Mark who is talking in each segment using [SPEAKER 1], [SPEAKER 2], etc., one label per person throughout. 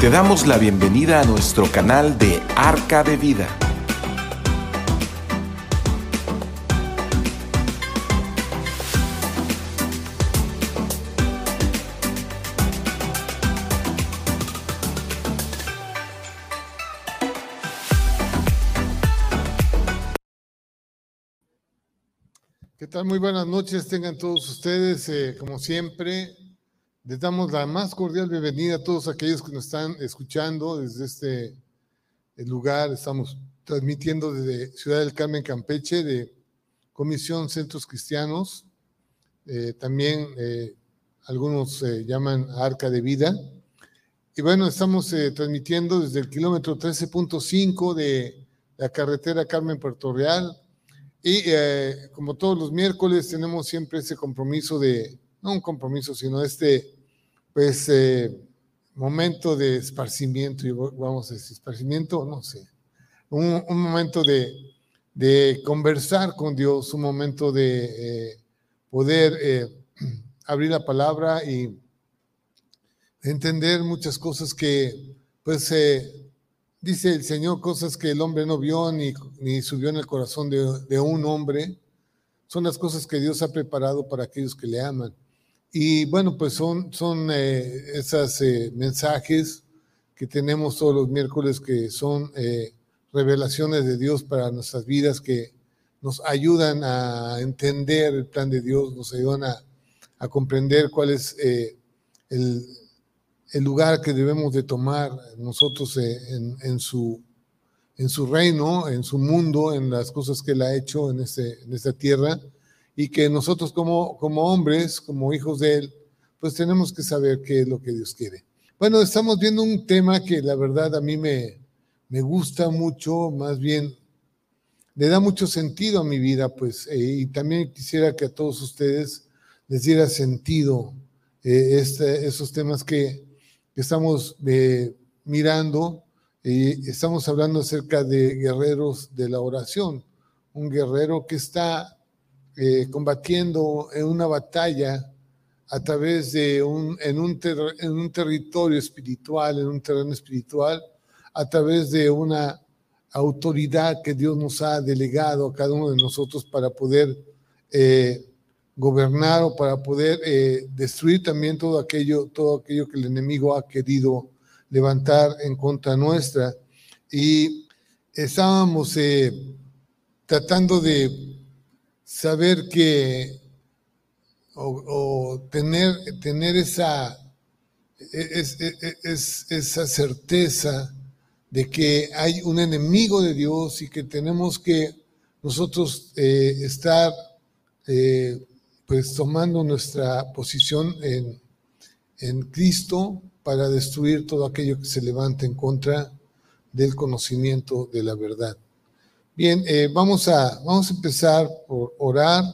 [SPEAKER 1] Te damos la bienvenida a nuestro canal de Arca de Vida.
[SPEAKER 2] ¿Qué tal? Muy buenas noches, tengan todos ustedes, eh, como siempre. Les damos la más cordial bienvenida a todos aquellos que nos están escuchando desde este lugar. Estamos transmitiendo desde Ciudad del Carmen, Campeche, de Comisión Centros Cristianos. Eh, también eh, algunos se llaman Arca de Vida. Y bueno, estamos eh, transmitiendo desde el kilómetro 13.5 de la carretera Carmen Puerto Real. Y como todos los miércoles tenemos siempre ese compromiso de no un compromiso, sino este, pues, eh, momento de esparcimiento, vamos a decir, esparcimiento, no sé, un, momento de, de, conversar con Dios, un momento de eh, poder eh, abrir la palabra y entender muchas cosas que, pues, dice el Señor, cosas que el hombre no vio ni, ni subió en el corazón de un hombre, son las cosas que Dios ha preparado para aquellos que le aman. Y bueno, pues son, son eh, esos eh, mensajes que tenemos todos los miércoles que son eh, revelaciones de Dios para nuestras vidas que nos ayudan a entender el plan de Dios, nos ayudan a, a comprender cuál es el, el, lugar que debemos de tomar nosotros en, en, su, en su reino, en su mundo, en las cosas que Él ha hecho en, este, en esta tierra y que nosotros como, como hombres, como hijos de Él, pues tenemos que saber qué es lo que Dios quiere. Bueno, estamos viendo un tema que la verdad a mí me, me gusta mucho, más bien le da mucho sentido a mi vida, pues, eh, y también quisiera que a todos ustedes les diera sentido eh, este, esos temas que, que estamos eh, mirando. estamos hablando acerca de guerreros de la oración, un guerrero que está eh, combatiendo en una batalla a través de un, en un, en un territorio espiritual, en un terreno espiritual, a través de una autoridad que Dios nos ha delegado a cada uno de nosotros para poder eh, gobernar o para poder eh, destruir también todo aquello, todo aquello que el enemigo ha querido levantar en contra nuestra. Y estábamos tratando de saber que o, tener, tener esa, esa certeza de que hay un enemigo de Dios y que tenemos que nosotros eh, estar eh, pues tomando nuestra posición en, en Cristo para destruir todo aquello que se levante en contra del conocimiento de la verdad. Bien, eh, vamos, a, vamos a empezar por orar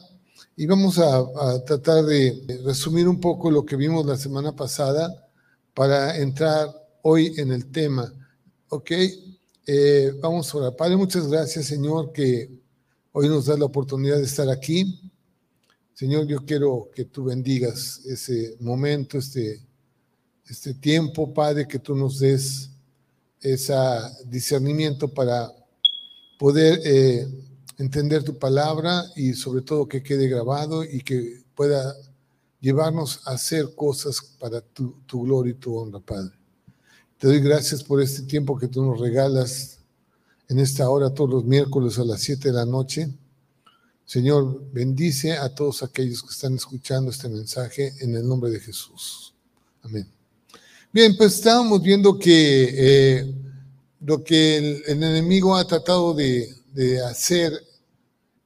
[SPEAKER 2] y vamos a, tratar de resumir un poco lo que vimos la semana pasada para entrar hoy en el tema. ¿Ok? Eh, vamos a orar. Padre, muchas gracias, Señor, que hoy nos da la oportunidad de estar aquí. Señor, yo quiero que tú bendigas ese momento, este, este tiempo, Padre, que tú nos des ese discernimiento para poder eh, entender tu palabra y sobre todo que quede grabado y que pueda llevarnos a hacer cosas para tu, gloria y tu honra, Padre. Te doy gracias por este tiempo que tú nos regalas en esta hora todos los miércoles a las 7 de la noche. Señor, bendice a todos aquellos que están escuchando este mensaje en el nombre de Jesús. Amén. Bien, pues estábamos viendo que eh, lo que el, enemigo ha tratado de, hacer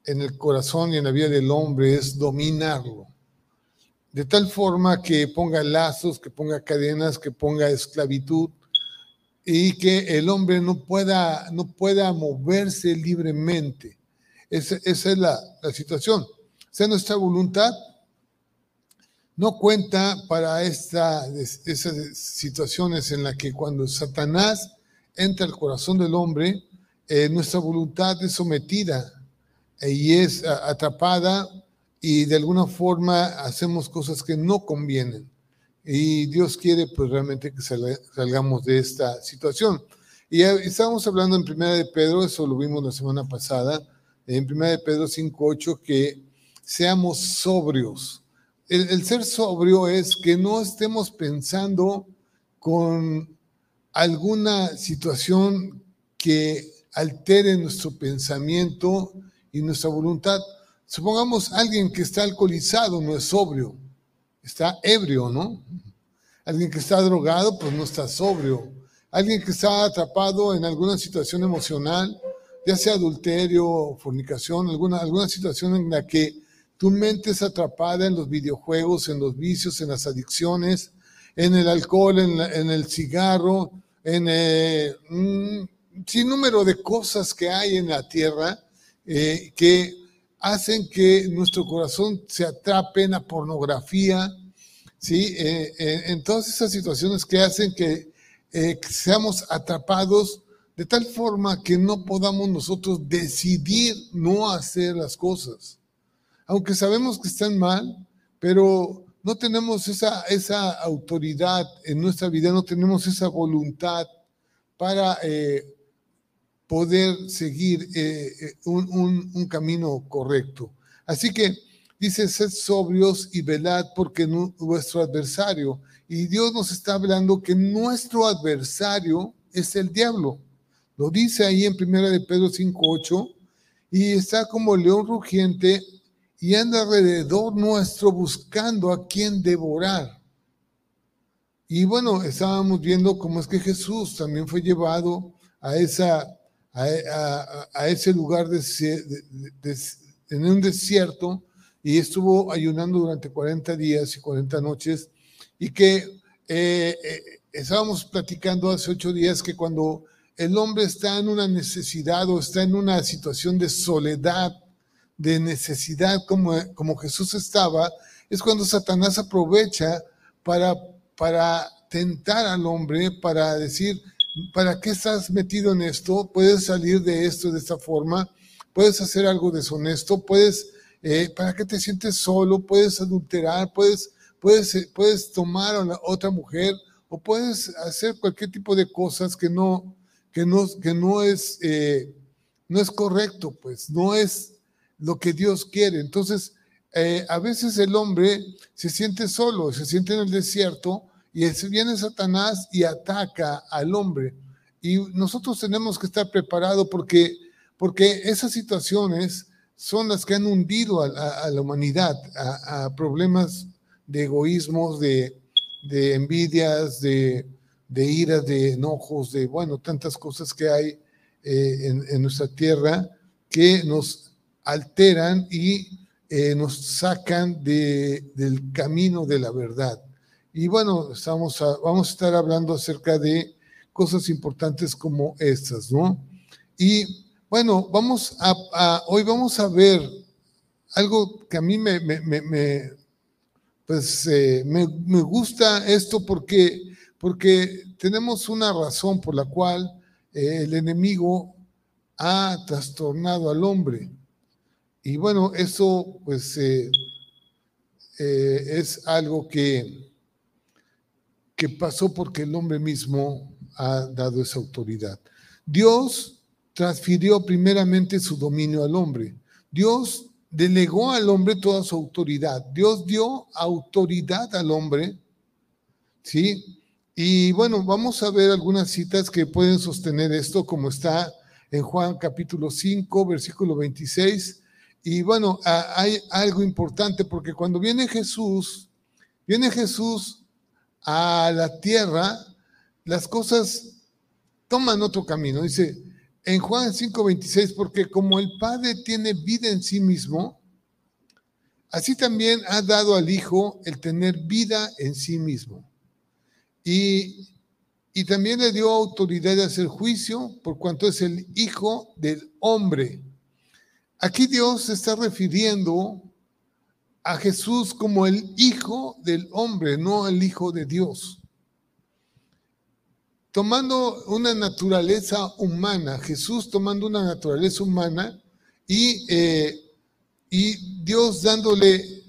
[SPEAKER 2] en el corazón y en la vida del hombre es dominarlo, de tal forma que ponga lazos, que ponga cadenas, que ponga esclavitud y que el hombre no pueda, no pueda moverse libremente. Esa, es la, la, situación. O sea, nuestra voluntad no cuenta para esta, esas situaciones en las que cuando Satanás entra al corazón del hombre, eh, nuestra voluntad es sometida eh, y es atrapada y de alguna forma hacemos cosas que no convienen, y Dios quiere pues realmente que salgamos de esta situación. Y estábamos hablando en Primera de Pedro, eso lo vimos la semana pasada, en Primera de Pedro 5.8, que seamos sobrios. El, ser sobrio es que no estemos pensando con alguna situación que altere nuestro pensamiento y nuestra voluntad. Supongamos alguien que está alcoholizado no es sobrio, está ebrio, ¿no? Alguien que está drogado, pues no está sobrio. Alguien que está atrapado en alguna situación emocional, ya sea adulterio, fornicación, alguna, alguna situación en la que tu mente es atrapada en los videojuegos, en los vicios, en las adicciones, en el alcohol, en, el cigarro, en eh, un sinnúmero de cosas que hay en la tierra eh, que hacen que nuestro corazón se atrape en la pornografía, ¿sí? Eh, en todas esas situaciones que hacen que seamos atrapados de tal forma que no podamos nosotros decidir no hacer las cosas. Aunque sabemos que están mal, pero no tenemos esa, esa autoridad en nuestra vida, no tenemos esa voluntad para eh, poder seguir eh, eh, un, un, camino correcto. Así que dice, sed sobrios y velad porque nuestro adversario, y Dios nos está hablando que nuestro adversario es el diablo. Lo dice ahí en primera de Pedro 5.8, y está como león rugiente y anda alrededor nuestro buscando a quien devorar. Y bueno, estábamos viendo cómo es que Jesús también fue llevado a, esa, a, ese lugar de, en un desierto y estuvo ayunando durante 40 días y 40 noches y que eh, eh, estábamos platicando hace ocho días que cuando el hombre está en una necesidad o está en una situación de soledad, de necesidad como, como Jesús estaba, es cuando Satanás aprovecha para, para tentar al hombre, para decir, ¿para qué estás metido en esto? Puedes salir de esto de esta forma, puedes hacer algo deshonesto, puedes, eh, ¿para qué te sientes solo? Puedes adulterar, puedes, puedes, puedes tomar a otra mujer o puedes hacer cualquier tipo de cosas que no, que no, que no, es, eh, no es correcto, pues no es lo que Dios quiere. Entonces, eh, a veces el hombre se siente solo, se siente en el desierto y viene Satanás y ataca al hombre. Y nosotros tenemos que estar preparados porque, porque esas situaciones son las que han hundido a, la humanidad, a, problemas de egoísmos, de, envidias, de, de iras, de enojos, de, bueno, tantas cosas que hay eh, en, en nuestra tierra que nos alteran y eh, nos sacan de, del camino de la verdad. Y bueno, estamos vamos a estar hablando acerca de cosas importantes como estas, ¿no? Y bueno, vamos a, hoy vamos a ver algo que a mí me, me, pues, eh, me, me, gusta esto porque, porque tenemos una razón por la cual eh, el enemigo ha trastornado al hombre. Y bueno, eso pues eh, eh, es algo que, que pasó porque el hombre mismo ha dado esa autoridad. Dios transfirió primeramente su dominio al hombre. Dios delegó al hombre toda su autoridad. Dios dio autoridad al hombre, ¿sí? Y bueno, vamos a ver algunas citas que pueden sostener esto, como está en Juan capítulo 5, versículo 26 y bueno, hay algo importante porque cuando viene Jesús, viene Jesús a la tierra, las cosas toman otro camino. Dice en Juan 5:26, porque como el Padre tiene vida en sí mismo, así también ha dado al Hijo el tener vida en sí mismo. Y, y también le dio autoridad de hacer juicio por cuanto es el Hijo del hombre. Aquí Dios se está refiriendo a Jesús como el Hijo del hombre, no el Hijo de Dios. Tomando una naturaleza humana, Jesús tomando una naturaleza humana y, eh, y Dios dándole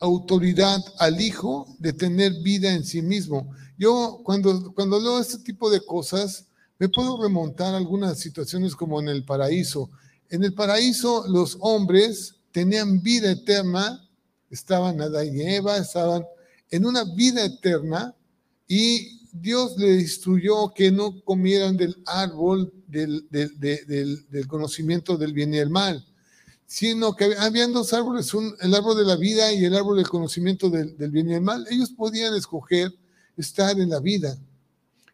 [SPEAKER 2] autoridad al Hijo de tener vida en sí mismo. Yo cuando, cuando leo este tipo de cosas, me puedo remontar a algunas situaciones como en el paraíso. En el paraíso los hombres tenían vida eterna, estaban Adán y Eva, estaban en una vida eterna y Dios le instruyó que no comieran del árbol del, conocimiento del bien y el mal, sino que habían dos árboles, el árbol de la vida y el árbol del conocimiento del, bien y el mal. Ellos podían escoger estar en la vida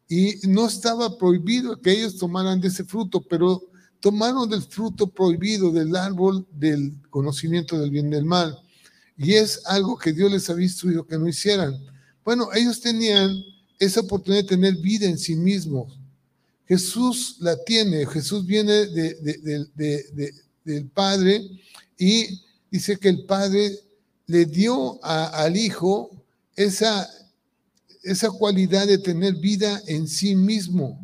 [SPEAKER 2] y no estaba prohibido que ellos tomaran de ese fruto, pero tomaron del fruto prohibido del árbol del conocimiento del bien y del mal. Y es algo que Dios les había instruido que no hicieran. Bueno, ellos tenían esa oportunidad de tener vida en sí mismos. Jesús la tiene, Jesús viene del Padre y dice que el Padre le dio al Hijo esa, esa cualidad de tener vida en sí mismo.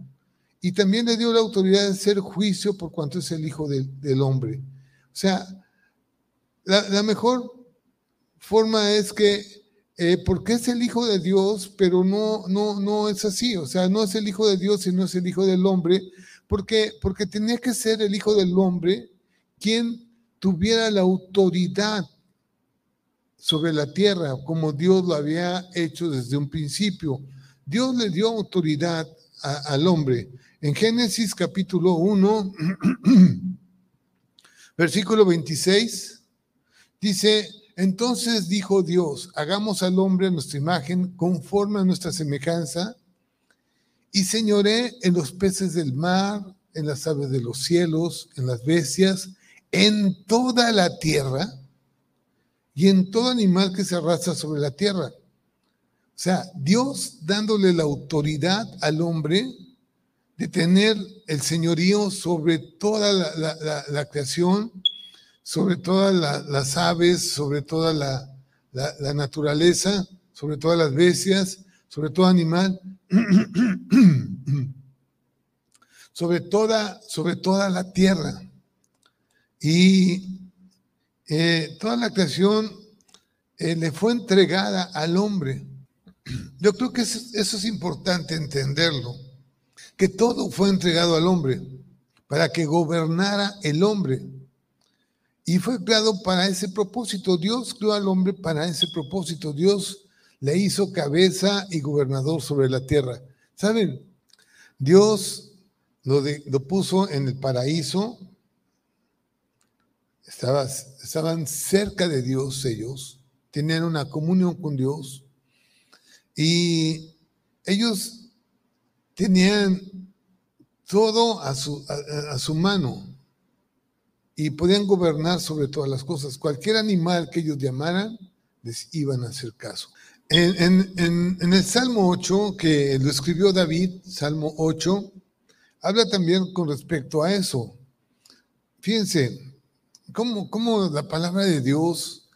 [SPEAKER 2] Y también le dio la autoridad de hacer juicio por cuanto es el Hijo del, hombre. O sea, la, mejor forma es que eh, porque es el Hijo de Dios, pero no, no, no es así, o sea, no es el Hijo de Dios, sino es el Hijo del hombre, porque, porque tenía que ser el Hijo del hombre quien tuviera la autoridad sobre la tierra, como Dios lo había hecho desde un principio. Dios le dio autoridad al hombre. En Génesis capítulo 1, versículo 26, dice, entonces dijo Dios, hagamos al hombre a nuestra imagen, conforme a nuestra semejanza, y señoré en los peces del mar, en las aves de los cielos, en las bestias, en toda la tierra y en todo animal que se arrastra sobre la tierra. O sea, Dios dándole la autoridad al hombre de tener el señorío sobre toda la creación sobre todas las aves, sobre toda la, naturaleza, sobre todas las bestias, sobre todo animal, sobre toda, sobre toda la tierra. Y eh, toda la creación eh, le fue entregada al hombre. Yo creo que eso, eso es importante entenderlo, que todo fue entregado al hombre para que gobernara el hombre. Y fue creado para ese propósito. Dios creó al hombre para ese propósito. Dios le hizo cabeza y gobernador sobre la tierra. ¿Saben? Dios lo, lo puso en el paraíso. estaban cerca de Dios ellos. Tenían una comunión con Dios. Y ellos tenían todo a su, a su mano y podían gobernar sobre todas las cosas. Cualquier animal que ellos llamaran, les iban a hacer caso. En, el Salmo 8, que lo escribió David, Salmo 8, habla también con respecto a eso. Fíjense, cómo, cómo la palabra de Dios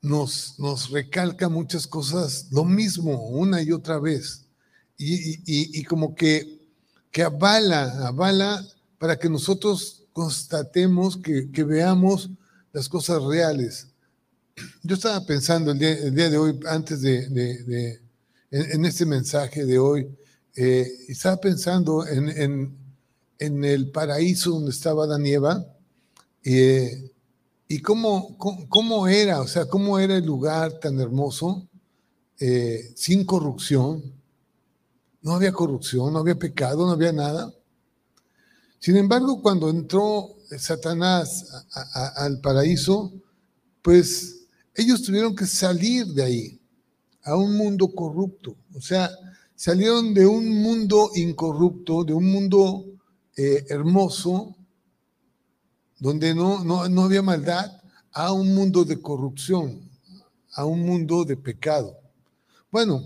[SPEAKER 2] nos, nos recalca muchas cosas, lo mismo, una y otra vez. Y, y como que, que avala, avala para que nosotros constatemos, que, veamos las cosas reales. Yo estaba pensando el día, de hoy, antes de, en, este mensaje de hoy, eh, estaba pensando en, el paraíso donde estaba Danieva eh, y cómo, cómo, era, o sea, cómo era el lugar tan hermoso, eh, sin corrupción. No había corrupción, no había pecado, no había nada. Sin embargo, cuando entró Satanás al paraíso, pues ellos tuvieron que salir de ahí, a un mundo corrupto. O sea, salieron de un mundo incorrupto, de un mundo eh, hermoso, donde no, no, no había maldad, a un mundo de corrupción, a un mundo de pecado. Bueno,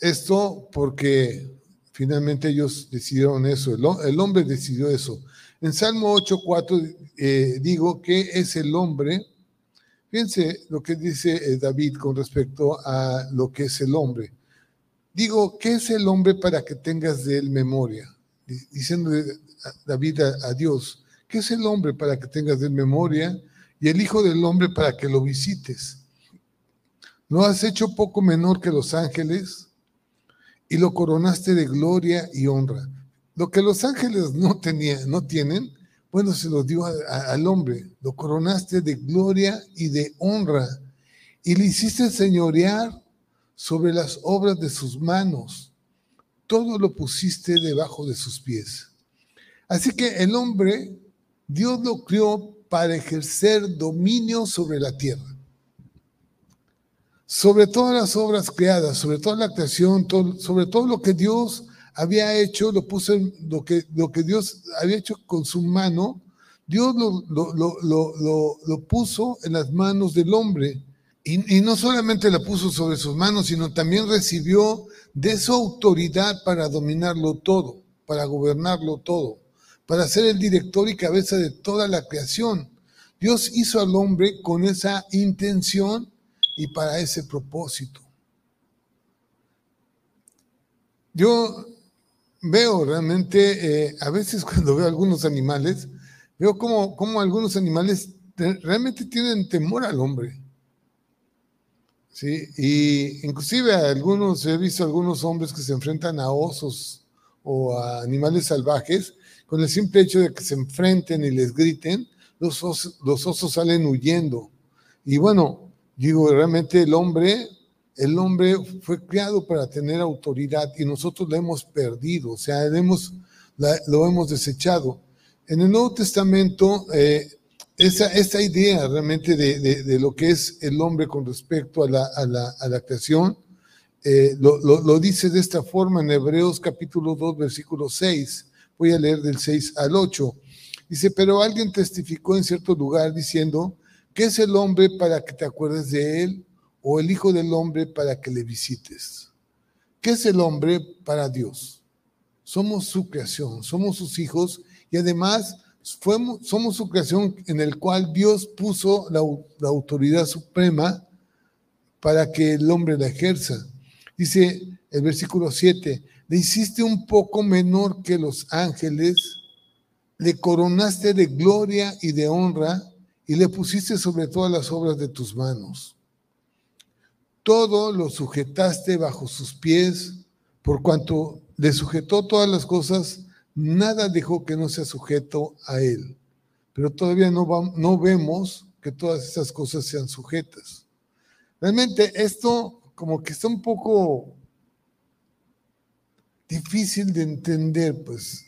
[SPEAKER 2] esto porque Finalmente ellos decidieron eso, el, hombre decidió eso. En Salmo 8.4 eh, digo que es el hombre, fíjense lo que dice eh, David con respecto a lo que es el hombre. Digo, ¿qué es el hombre para que tengas de él memoria? Diciendo David a, Dios, ¿qué es el hombre para que tengas de él memoria? Y el Hijo del Hombre para que lo visites. lo has hecho poco menor que los ángeles y lo coronaste de gloria y honra. Lo que los ángeles no, tenían, no tienen, bueno, se lo dio al hombre. Lo coronaste de gloria y de honra y le hiciste señorear sobre las obras de sus manos. Todo lo pusiste debajo de sus pies. Así que el hombre, Dios lo crió para ejercer dominio sobre la tierra. Sobre todas las obras creadas, sobre toda la creación, sobre todo lo que Dios había hecho, lo puso lo que, lo que Dios había hecho con su mano, Dios lo, lo, puso en las manos del hombre. Y, y, no solamente la puso sobre sus manos, sino también recibió de su autoridad para dominarlo todo, para gobernarlo todo, para ser el director y cabeza de toda la creación. Dios hizo al hombre con esa intención y para ese propósito. Yo veo realmente, eh, a veces cuando veo algunos animales, veo como, como algunos animales realmente tienen temor al hombre. Sí, y inclusive algunos, he visto algunos hombres que se enfrentan a osos o a animales salvajes, con el simple hecho de que se enfrenten y les griten, los osos, los osos salen huyendo. Y bueno, digo, realmente el hombre el hombre fue creado para tener autoridad y nosotros la hemos perdido, o sea, hemos, lo hemos desechado. En el Nuevo Testamento, eh, esa, esa, idea realmente de, de, lo que es el hombre con respecto a la, a la, a la creación, eh, lo, lo, lo, dice de esta forma en Hebreos capítulo 2, versículo 6. Voy a leer del 6 al 8. Dice, pero alguien testificó en cierto lugar diciendo, ¿qué es el hombre para que te acuerdes de él? o el Hijo del Hombre para que le visites. ¿Qué es el hombre para Dios? Somos su creación, somos sus hijos y además somos su creación en el cual Dios puso la, la autoridad suprema para que el hombre la ejerza. Dice el versículo 7, le hiciste un poco menor que los ángeles, le coronaste de gloria y de honra y le pusiste sobre todas las obras de tus manos todo lo sujetaste bajo sus pies, por cuanto le sujetó todas las cosas, nada dejó que no sea sujeto a él. Pero todavía no, no vemos que todas esas cosas sean sujetas. Realmente esto como que está un poco difícil de entender, pues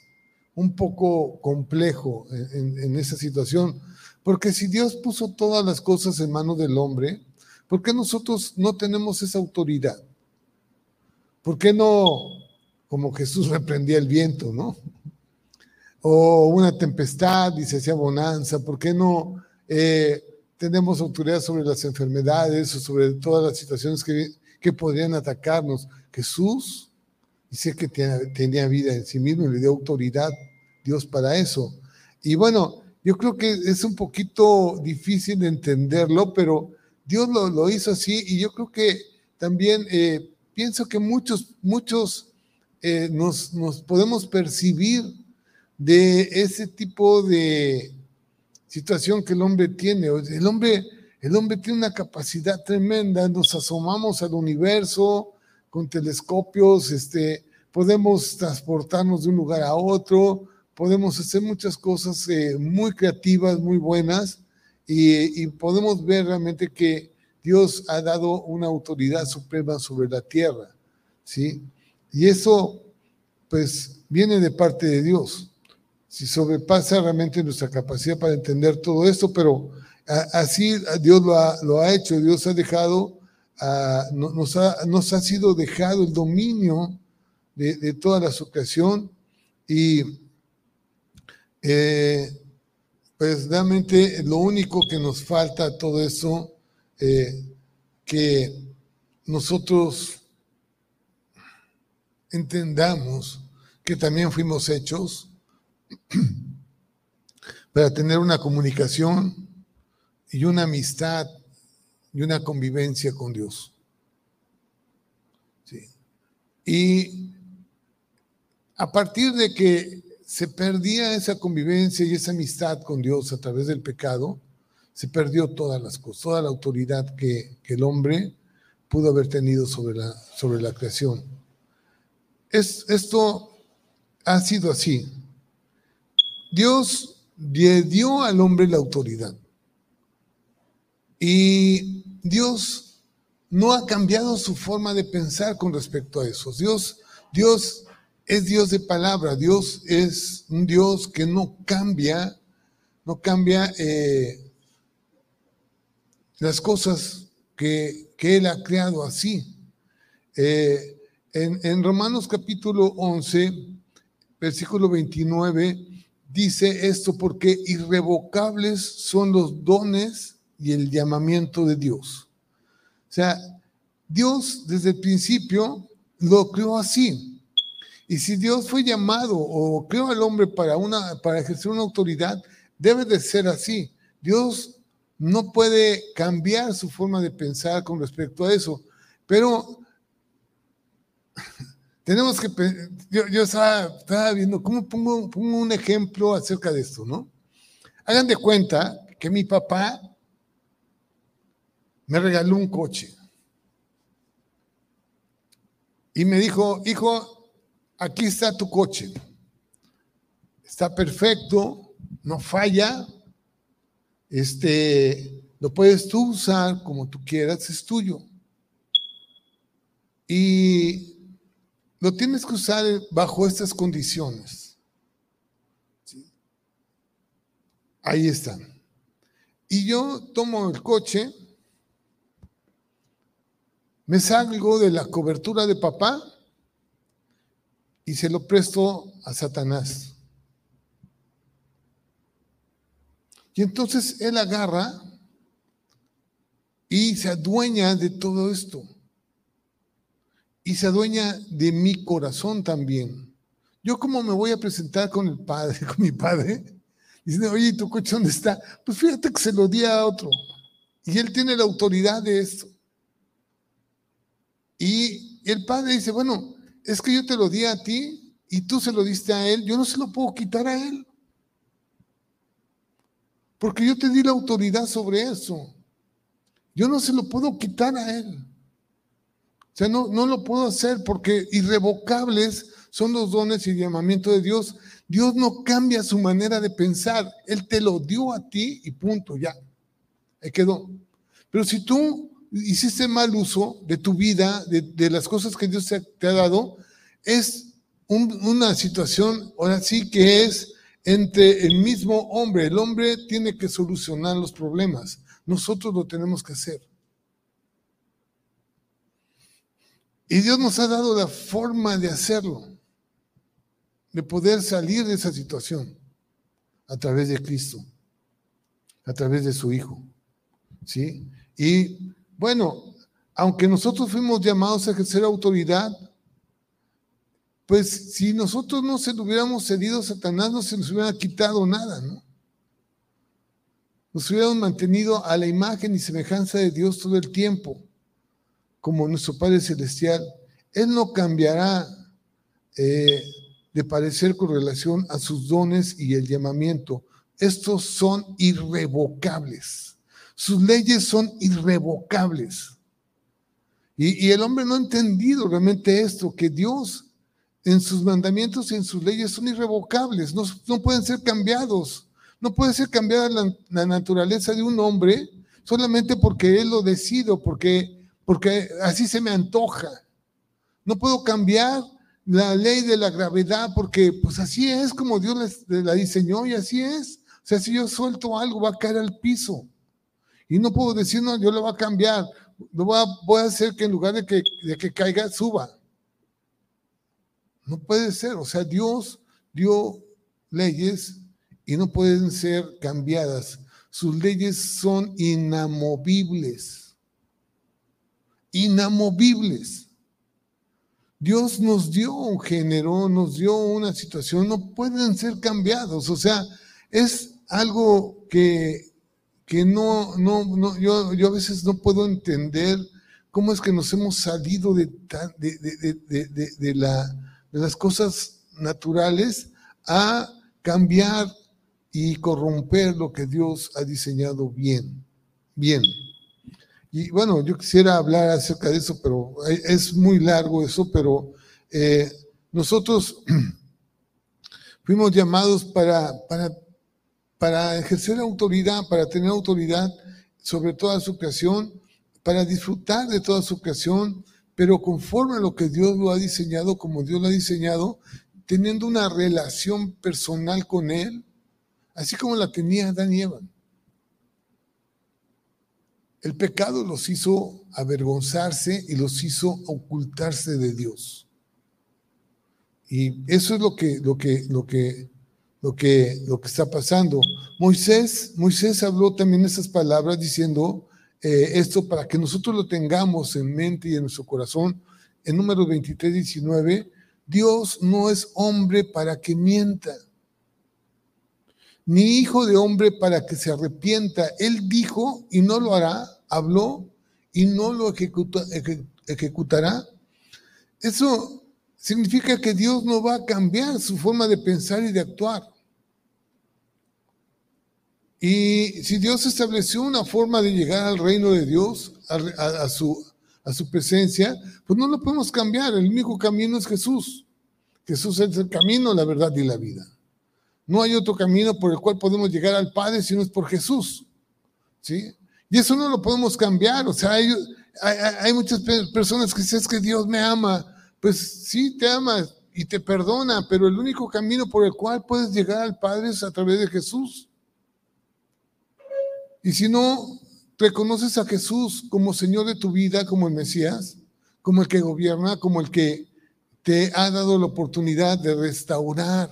[SPEAKER 2] un poco complejo en, esa situación, porque si Dios puso todas las cosas en manos del hombre, ¿Por qué nosotros no tenemos esa autoridad? ¿Por qué no, como Jesús reprendía el viento, ¿no? O una tempestad y se hacía bonanza, ¿por qué no eh, tenemos autoridad sobre las enfermedades o sobre todas las situaciones que, que podrían atacarnos? Jesús dice que tenía vida en sí mismo y le dio autoridad Dios para eso. Y bueno, yo creo que es un poquito difícil de entenderlo, pero Dios lo, hizo así y yo creo que también eh, pienso que muchos, muchos eh, nos, nos podemos percibir de ese tipo de situación que el hombre tiene. El hombre, el hombre tiene una capacidad tremenda, nos asomamos al universo con telescopios, este, podemos transportarnos de un lugar a otro, podemos hacer muchas cosas eh, muy creativas, muy buenas, y, podemos ver realmente que Dios ha dado una autoridad suprema sobre la tierra, ¿sí? Y eso, pues, viene de parte de Dios. Si sobrepasa realmente nuestra capacidad para entender todo esto, pero así Dios lo ha, lo ha, hecho, Dios ha dejado, nos, ha, nos ha sido dejado el dominio de, toda la sucesión y eh, pues realmente lo único que nos falta todo eso, eh, que nosotros entendamos que también fuimos hechos para tener una comunicación y una amistad y una convivencia con Dios. Y a partir de que se perdía esa convivencia y esa amistad con Dios a través del pecado, se perdió todas las cosas, toda la autoridad que, el hombre pudo haber tenido sobre la, sobre la creación. Es, esto ha sido así. Dios le dio al hombre la autoridad. Y Dios no ha cambiado su forma de pensar con respecto a eso. Dios, Dios es Dios de palabra. Dios es un Dios que no cambia, no cambia eh, las cosas que, Él ha creado así. Eh, en, en Romanos capítulo 11, versículo 29, dice esto porque irrevocables son los dones y el llamamiento de Dios. O sea, Dios desde el principio lo creó así. Y si Dios fue llamado o creó al hombre para, una, para ejercer una autoridad, debe de ser así. Dios no puede cambiar su forma de pensar con respecto a eso. Pero tenemos que, yo, yo estaba, viendo, ¿cómo pongo, pongo un ejemplo acerca de esto, no? Hagan de cuenta que mi papá me regaló un coche. Y me dijo, hijo, aquí está tu coche. Está perfecto, no falla. Este, lo puedes tú usar como tú quieras, es tuyo. Y lo tienes que usar bajo estas condiciones. Ahí están. Y yo tomo el coche, me salgo de la cobertura de papá y se lo presto a Satanás. Y entonces él agarra y se adueña de todo esto y se adueña de mi corazón también. Yo como me voy a presentar con el padre, con mi padre, diciendo, oye, ¿tu coche dónde está? Pues fíjate que se lo di a otro. Y él tiene la autoridad de esto. Y el padre dice, bueno, es que yo te lo di a ti y tú se lo diste a él, yo no se lo puedo quitar a él. Porque yo te di la autoridad sobre eso. Yo no se lo puedo quitar a él. O sea, no, no lo puedo hacer porque irrevocables son los dones y llamamiento de Dios. Dios no cambia su manera de pensar. Él te lo dio a ti y punto, ya. Ahí quedó. Pero si tú hiciste mal uso de tu vida, de, las cosas que Dios te, ha dado, es una situación, ahora sí que es entre el mismo hombre. El hombre tiene que solucionar los problemas. Nosotros lo tenemos que hacer. Y Dios nos ha dado la forma de hacerlo, de poder salir de esa situación a través de Cristo, a través de su Hijo. ¿Sí? Y bueno, aunque nosotros fuimos llamados a ejercer autoridad, pues si nosotros no se lo hubiéramos cedido a Satanás, no se nos hubiera quitado nada, ¿no? Nos hubiéramos mantenido a la imagen y semejanza de Dios todo el tiempo como nuestro Padre Celestial, Él no cambiará eh, de parecer con relación a sus dones y el llamamiento. Estos son irrevocables. Sus leyes son irrevocables. Y, el hombre no ha entendido realmente esto, que Dios en sus mandamientos y en sus leyes son irrevocables, no, pueden ser cambiados. No puede ser cambiada la, la naturaleza de un hombre solamente porque Él lo decide, porque porque así se me antoja. No puedo cambiar la ley de la gravedad porque pues así es como Dios la diseñó y así es. O sea, si yo suelto algo va a caer al piso. Y no puedo decir, no, yo lo voy a cambiar. Lo voy a, voy a hacer que en lugar de que, de que caiga, suba. No puede ser. O sea, Dios dio leyes y no pueden ser cambiadas. Sus leyes son inamovibles inamovibles. Dios nos dio un género, nos dio una situación, no pueden ser cambiados. O sea, es algo que, que no, no, no yo, yo a veces no puedo entender cómo es que nos hemos salido de, de, de, la, de las cosas naturales a cambiar y corromper lo que Dios ha diseñado bien. Bien. Y bueno, yo quisiera hablar acerca de eso, pero es muy largo eso, pero eh, nosotros fuimos llamados para, para, para ejercer autoridad, para tener autoridad sobre toda su creación, para disfrutar de toda su creación, pero conforme a lo que Dios lo ha diseñado, como Dios lo ha diseñado, teniendo una relación personal con Él, así como la tenía Adán y. El pecado los hizo avergonzarse y los hizo ocultarse de Dios. Y eso es lo que, lo que, lo que, lo que, lo que está pasando. Moisés, Moisés habló también esas palabras diciendo eh, esto para que nosotros lo tengamos en mente y en nuestro corazón. En número 23, 19, Dios no es hombre para que mienta, ni hijo de hombre para que se arrepienta. Él dijo y no lo hará, habló y no lo ejecutará. Eso significa que Dios no va a cambiar su forma de pensar y de actuar. Y si Dios estableció una forma de llegar al reino de Dios, a, su, a su presencia, pues no lo podemos cambiar. El único camino es Jesús. Jesús es el camino, la verdad y la vida. No hay otro camino por el cual podemos llegar al Padre si no es por Jesús. ¿Sí? Y eso no lo podemos cambiar. O sea, hay, hay, muchas personas que dicen que Dios me ama. Pues sí, te ama y te perdona, pero el único camino por el cual puedes llegar al Padre es a través de Jesús. Y si no reconoces a Jesús como Señor de tu vida, como el Mesías, como el que gobierna, como el que te ha dado la oportunidad de restaurar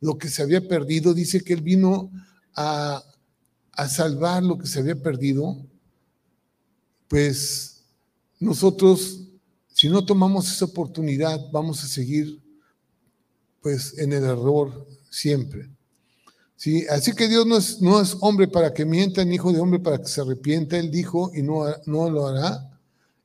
[SPEAKER 2] lo que se había perdido. Dice que Él vino a, salvar lo que se había perdido. Pues nosotros, si no tomamos esa oportunidad, vamos a seguir pues en el error siempre. ¿Sí? Así que Dios no es, no es hombre para que mienta, ni hijo de hombre para que se arrepienta. Él dijo y no, no lo hará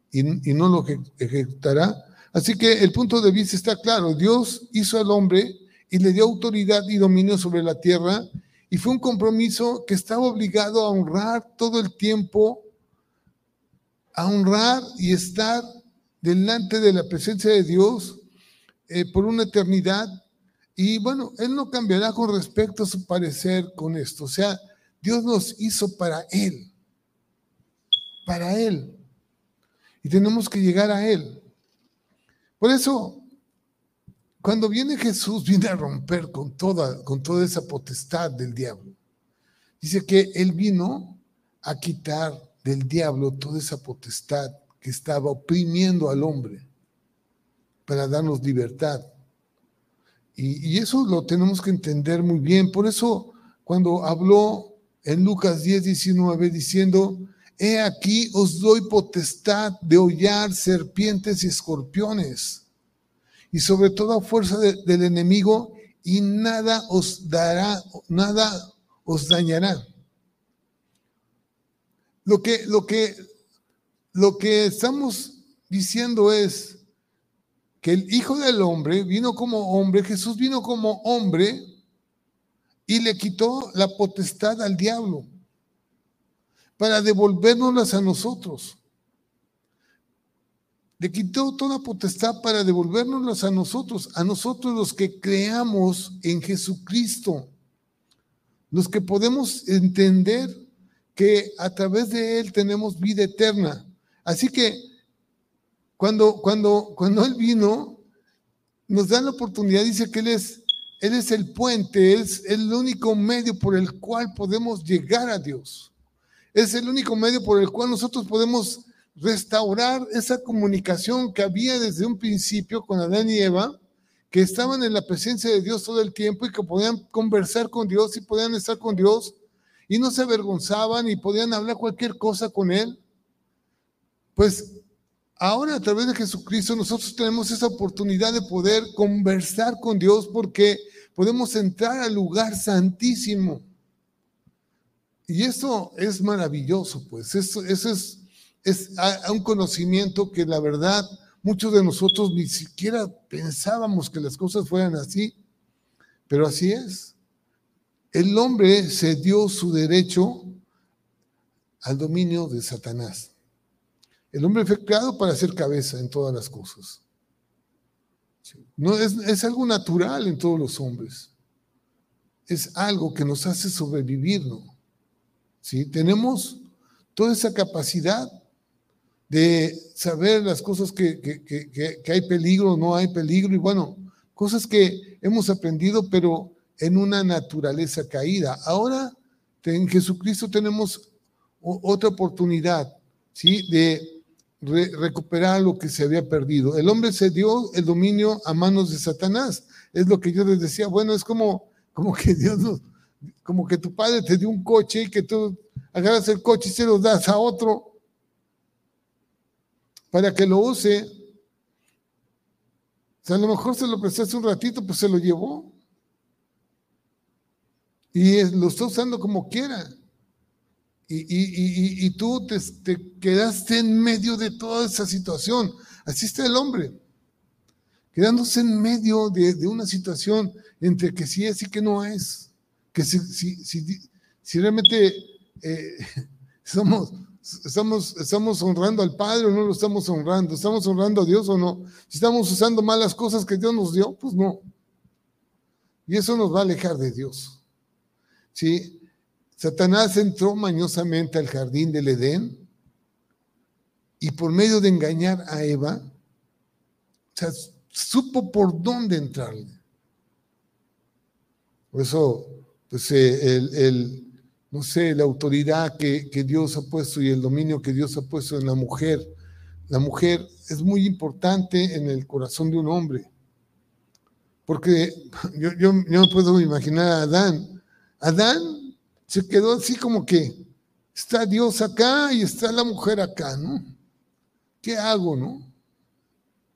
[SPEAKER 2] y, y no lo ejecutará. Así que el punto de vista está claro. Dios hizo al hombre y le dio autoridad y dominio sobre la tierra y fue un compromiso que estaba obligado a honrar todo el tiempo, a honrar y estar delante de la presencia de Dios eh, por una eternidad. Y bueno, Él no cambiará con respecto a su parecer con esto. O sea, Dios nos hizo para Él, para Él. Y tenemos que llegar a Él. Por eso, cuando viene Jesús, viene a romper con toda, con toda esa potestad del diablo. Dice que Él vino a quitar del diablo toda esa potestad que estaba oprimiendo al hombre para darnos libertad. Y, eso lo tenemos que entender muy bien. Por eso, cuando habló en Lucas 10, 19, diciendo, He aquí os doy potestad de hollar serpientes y escorpiones y sobre toda fuerza del enemigo y nada os dará, nada os dañará. Lo que, lo que, lo que estamos diciendo es que el Hijo del Hombre vino como hombre, Jesús vino como hombre y le quitó la potestad al diablo para devolvernoslas a nosotros. Le quitó toda potestad para devolvernoslas a nosotros, a nosotros los que creamos en Jesucristo, los que podemos entender que a través de Él tenemos vida eterna. Así que cuando, cuando, cuando Él vino, nos da la oportunidad, dice que Él es, Él es el puente, es el único medio por el cual podemos llegar a Dios. Es el único medio por el cual nosotros podemos restaurar esa comunicación que había desde un principio con Adán y Eva, que estaban en la presencia de Dios todo el tiempo y que podían conversar con Dios y podían estar con Dios y no se avergonzaban y podían hablar cualquier cosa con Él. Pues ahora a través de Jesucristo nosotros tenemos esa oportunidad de poder conversar con Dios porque podemos entrar al lugar santísimo y eso es maravilloso, pues eso, es, es un conocimiento que la verdad muchos de nosotros ni siquiera pensábamos que las cosas fueran así, pero así es. El hombre se dio su derecho al dominio de Satanás. El hombre fue creado para ser cabeza en todas las cosas. No es, es algo natural en todos los hombres. Es algo que nos hace sobrevivir, ¿no? ¿Sí? Tenemos toda esa capacidad de saber las cosas que, que, hay peligro, no hay peligro, y bueno, cosas que hemos aprendido, pero en una naturaleza caída. Ahora en Jesucristo tenemos otra oportunidad, ¿sí? De recuperar lo que se había perdido. El hombre se dio el dominio a manos de Satanás. Es lo que yo les decía. Bueno, es como, como que Dios como que tu padre te dio un coche y que tú agarras el coche y se lo das a otro para que lo use. O sea, a lo mejor se lo prestaste un ratito, pues se lo llevó. Y lo está usando como quiera. Y, tú te, quedaste en medio de toda esa situación. Así está el hombre. Quedándose en medio de, una situación entre que sí es y que no es. Que si, si, realmente eh, somos, estamos, estamos honrando al Padre o no lo estamos honrando. ¿Estamos honrando a Dios o no? Si estamos usando malas cosas que Dios nos dio, pues no. Y eso nos va a alejar de Dios. ¿Sí? Satanás entró mañosamente al jardín del Edén y por medio de engañar a Eva, supo por dónde entrarle. Por eso, pues eh, el, no sé, la autoridad que, que, Dios ha puesto y el dominio que Dios ha puesto en la mujer, la mujer es muy importante en el corazón de un hombre. Porque yo, yo, yo me puedo imaginar a Adán. Adán se quedó así como que está Dios acá y está la mujer acá, ¿no? ¿Qué hago, no?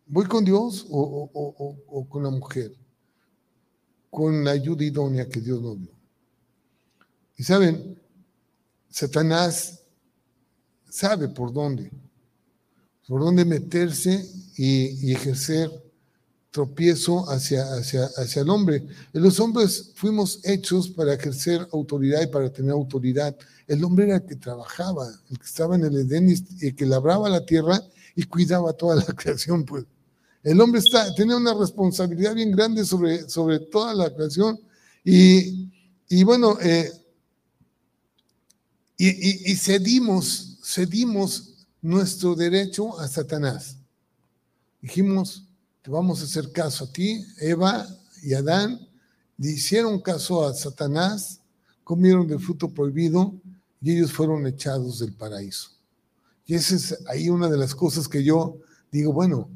[SPEAKER 2] ¿Voy con Dios o, con la mujer? Con la ayuda idónea que Dios nos dio. Y saben, Satanás sabe por dónde, por dónde meterse y ejercer tropiezo hacia, hacia, hacia el hombre. Los hombres fuimos hechos para ejercer autoridad y para tener autoridad. El hombre era el que trabajaba, el que estaba en el Edén y el que labraba la tierra y cuidaba toda la creación. Pues. El hombre está, tenía una responsabilidad bien grande sobre, sobre toda la creación. Y, y bueno, eh, y, y, y cedimos, cedimos nuestro derecho a Satanás. Dijimos, te vamos a hacer caso a ti, Eva y Adán, le hicieron caso a Satanás, comieron del fruto prohibido y ellos fueron echados del paraíso. Y esa es ahí una de las cosas que yo digo, bueno,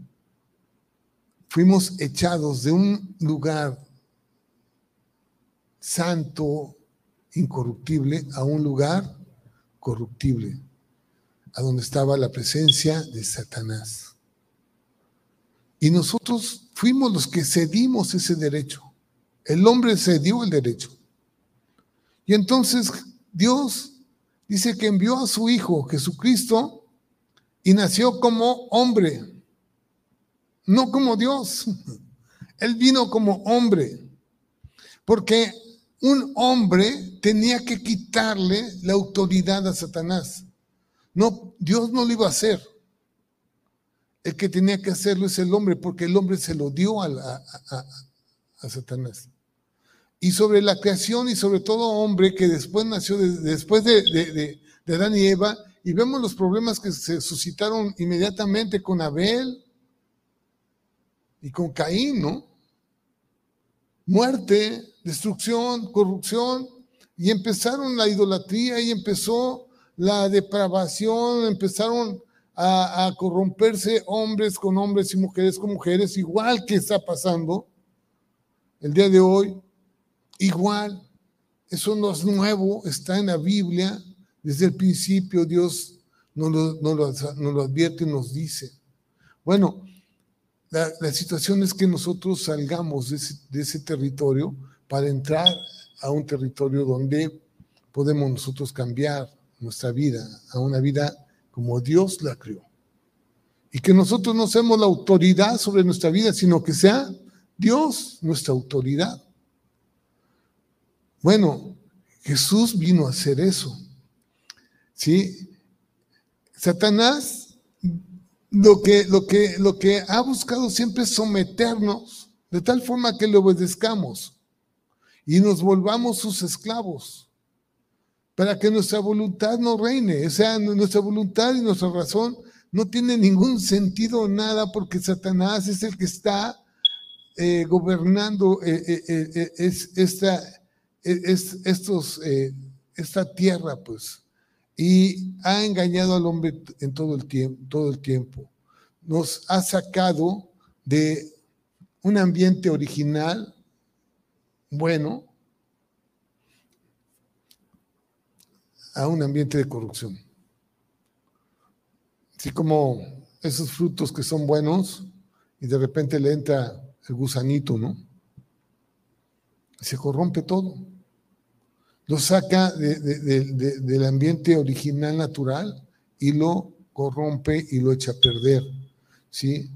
[SPEAKER 2] fuimos echados de un lugar santo, incorruptible, a un lugar corruptible, a donde estaba la presencia de Satanás. Y nosotros fuimos los que cedimos ese derecho. El hombre cedió el derecho. Y entonces Dios dice que envió a su Hijo Jesucristo y nació como hombre, no como Dios. Él vino como hombre, porque un hombre tenía que quitarle la autoridad a Satanás. No, Dios no lo iba a hacer. El que tenía que hacerlo es el hombre, porque el hombre se lo dio a, Satanás. Y sobre la creación y sobre todo hombre que después nació, después de, de, Adán y Eva, y vemos los problemas que se suscitaron inmediatamente con Abel y con Caín, ¿no? Muerte, destrucción, corrupción, y empezaron la idolatría y empezó la depravación, empezaron a, corromperse hombres con hombres y mujeres con mujeres, igual que está pasando el día de hoy, igual. Eso no es nuevo, está en la Biblia. Desde el principio Dios nos lo, advierte y nos dice. Bueno, la, situación es que nosotros salgamos de ese, de ese territorio para entrar a un territorio donde podemos nosotros cambiar nuestra vida a una vida como Dios la creó. Y que nosotros no seamos la autoridad sobre nuestra vida, sino que sea Dios nuestra autoridad. Bueno, Jesús vino a hacer eso. ¿Sí? Satanás lo que, lo que, lo que ha buscado siempre es someternos de tal forma que le obedezcamos y nos volvamos sus esclavos para que nuestra voluntad no reine. O sea, nuestra voluntad y nuestra razón no tiene ningún sentido nada porque Satanás es el que está eh, gobernando eh, eh, es, esta, es, estos, esta tierra, pues, y ha engañado al hombre en todo el tiempo, todo el tiempo. Nos ha sacado de un ambiente original, bueno, a un ambiente de corrupción. Así como esos frutos que son buenos y de repente le entra el gusanito, ¿no? Se corrompe todo. Lo saca del ambiente original natural y lo corrompe y lo echa a perder, ¿sí?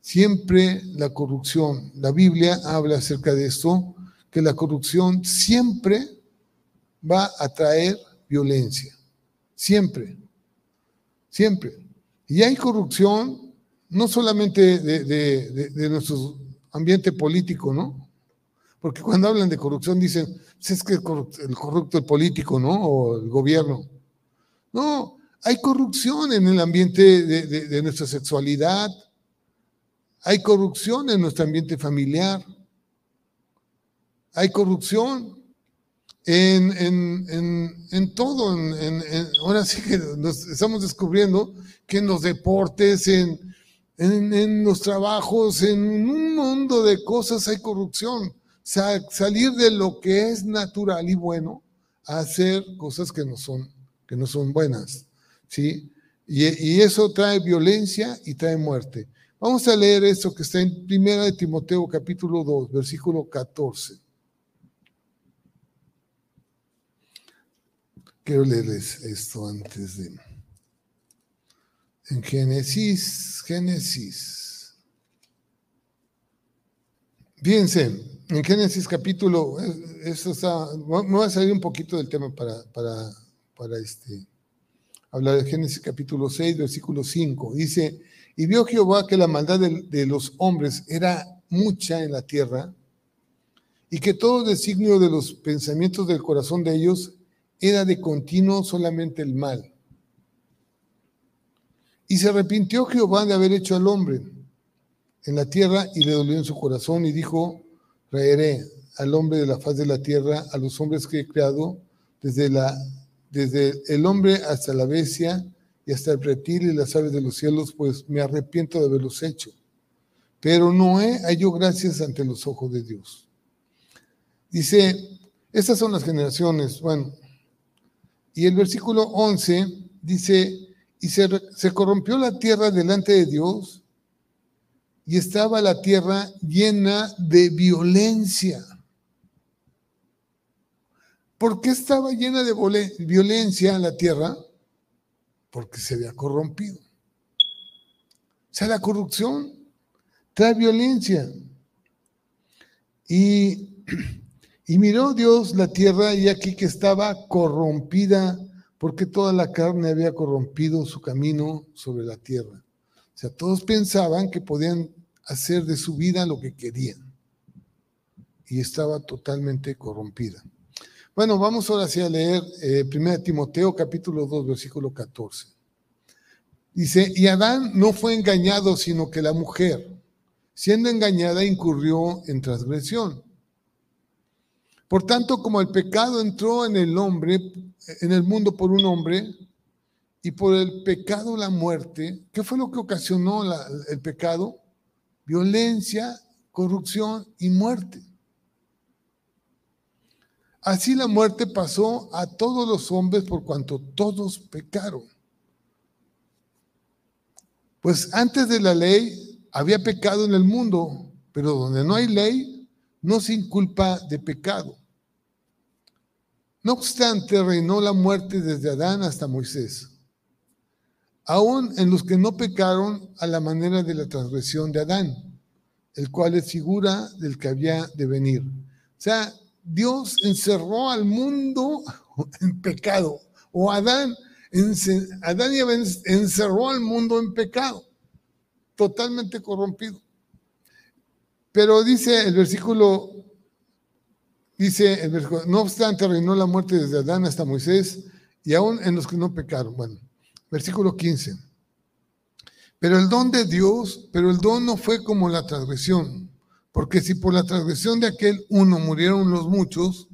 [SPEAKER 2] Siempre la corrupción, la Biblia habla acerca de esto, que la corrupción siempre va a traer violencia. Siempre. Siempre. Y hay corrupción no solamente de, nuestro ambiente político, ¿no? Porque cuando hablan de corrupción dicen, pues es que el corrupto, el político, ¿no? O el gobierno. No, hay corrupción en el ambiente de, nuestra sexualidad, hay corrupción en nuestro ambiente familiar, hay corrupción en, todo, ahora sí que nos estamos descubriendo que en los deportes, en, en, los trabajos, en un mundo de cosas hay corrupción. salir de lo que es natural y bueno a hacer cosas que no son, que no son buenas. ¿sí? Y, y eso trae violencia y trae muerte. Vamos a leer esto que está en Primera de Timoteo capítulo 2, versículo 14. Quiero leerles esto antes de... En Génesis, Génesis. Fíjense, en Génesis capítulo, esto está, me voy a salir un poquito del tema para, para, para este, hablar de Génesis capítulo 6, versículo 5. Dice, y vio Jehová que la maldad de, de los hombres era mucha en la tierra, y que todo designio de los pensamientos del corazón de ellos era de continuo solamente el mal. Y se arrepintió Jehová de haber hecho al hombre en la tierra y le dolió en su corazón y dijo, traeré al hombre de la faz de la tierra, a los hombres que he creado, desde, la, desde el hombre hasta la bestia y hasta el reptil y las aves de los cielos, pues me arrepiento de haberlos hecho. Pero Noé halló gracias ante los ojos de Dios. Dice, estas son las generaciones, bueno, y el versículo 11 dice, y se, se corrompió la tierra delante de Dios y estaba la tierra llena de violencia. ¿Por qué estaba llena de violencia la tierra? Porque se había corrompido. O sea, la corrupción trae violencia. Y y miró Dios la tierra y aquí que estaba corrompida, porque toda la carne había corrompido su camino sobre la tierra. O sea, todos pensaban que podían hacer de su vida lo que querían. Y estaba totalmente corrompida. Bueno, vamos ahora sí a leer eh, 1 Timoteo capítulo 2, versículo 14. Dice, y Adán no fue engañado, sino que la mujer, siendo engañada, incurrió en transgresión. Por tanto, como el pecado entró en el hombre, en el mundo por un hombre, y por el pecado la muerte, ¿qué fue lo que ocasionó el pecado? Violencia, corrupción y muerte. Así la muerte pasó a todos los hombres por cuanto todos pecaron. Pues antes de la ley había pecado en el mundo, pero donde no hay ley, no sin culpa de pecado. No obstante, reinó la muerte desde Adán hasta Moisés, aún en los que no pecaron a la manera de la transgresión de Adán, el cual es figura del que había de venir. O sea, Dios encerró al mundo en pecado, o Adán Adán y encerró al mundo en pecado, totalmente corrompido. Pero dice el versículo, dice el versículo, no obstante reinó la muerte desde Adán hasta Moisés y aún en los que no pecaron. Bueno, versículo 15. Pero el don de Dios, pero el don no fue como la transgresión, porque si por la transgresión de aquel uno murieron los muchos,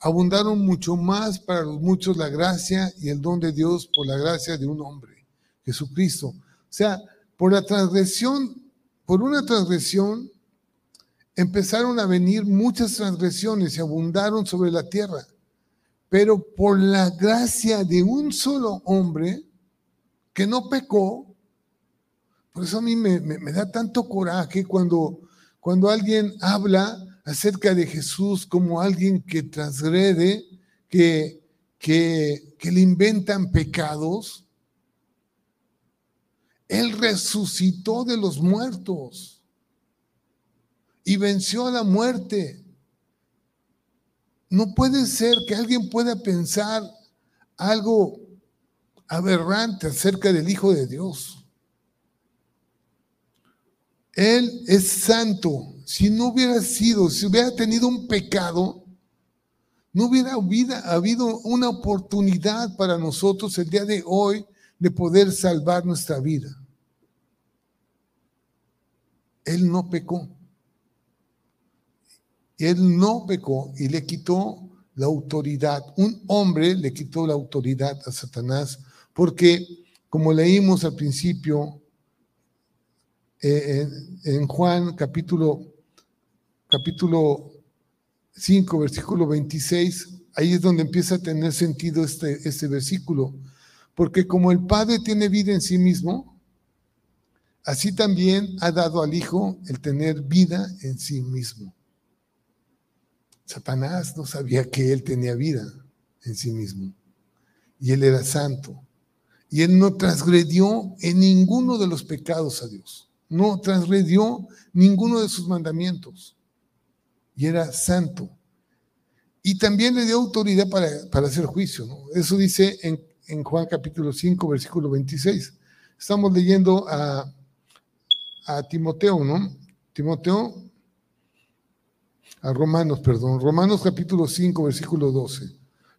[SPEAKER 2] abundaron mucho más para los muchos la gracia y el don de Dios por la gracia de un hombre, Jesucristo. O sea, por la transgresión, por una transgresión, empezaron a venir muchas transgresiones y abundaron sobre la tierra. Pero por la gracia de un solo hombre que no pecó, por eso a mí me, da tanto coraje cuando, cuando alguien habla acerca de Jesús como alguien que transgrede, que, que le inventan pecados. Él resucitó de los muertos y venció a la muerte. No puede ser que alguien pueda pensar algo aberrante acerca del Hijo de Dios. Él es santo. Si no hubiera sido, si hubiera tenido un pecado, no hubiera habido una oportunidad para nosotros el día de hoy de poder salvar nuestra vida. Él no pecó. Él no pecó y le quitó la autoridad. Un hombre le quitó la autoridad a Satanás porque, como leímos al principio, eh, en, Juan capítulo, capítulo 5, versículo 26, ahí es donde empieza a tener sentido este, este versículo. Porque como el Padre tiene vida en sí mismo, así también ha dado al Hijo el tener vida en sí mismo. Satanás no sabía que él tenía vida en sí mismo. Y él era santo. Y él no transgredió en ninguno de los pecados a Dios no transgredió ninguno de sus mandamientos y era santo. Y también le dio autoridad para, hacer juicio. Eso dice en, Juan capítulo 5, versículo 26. Estamos leyendo a, a Timoteo, ¿no? Timoteo, a Romanos, perdón. Romanos capítulo 5, versículo 12.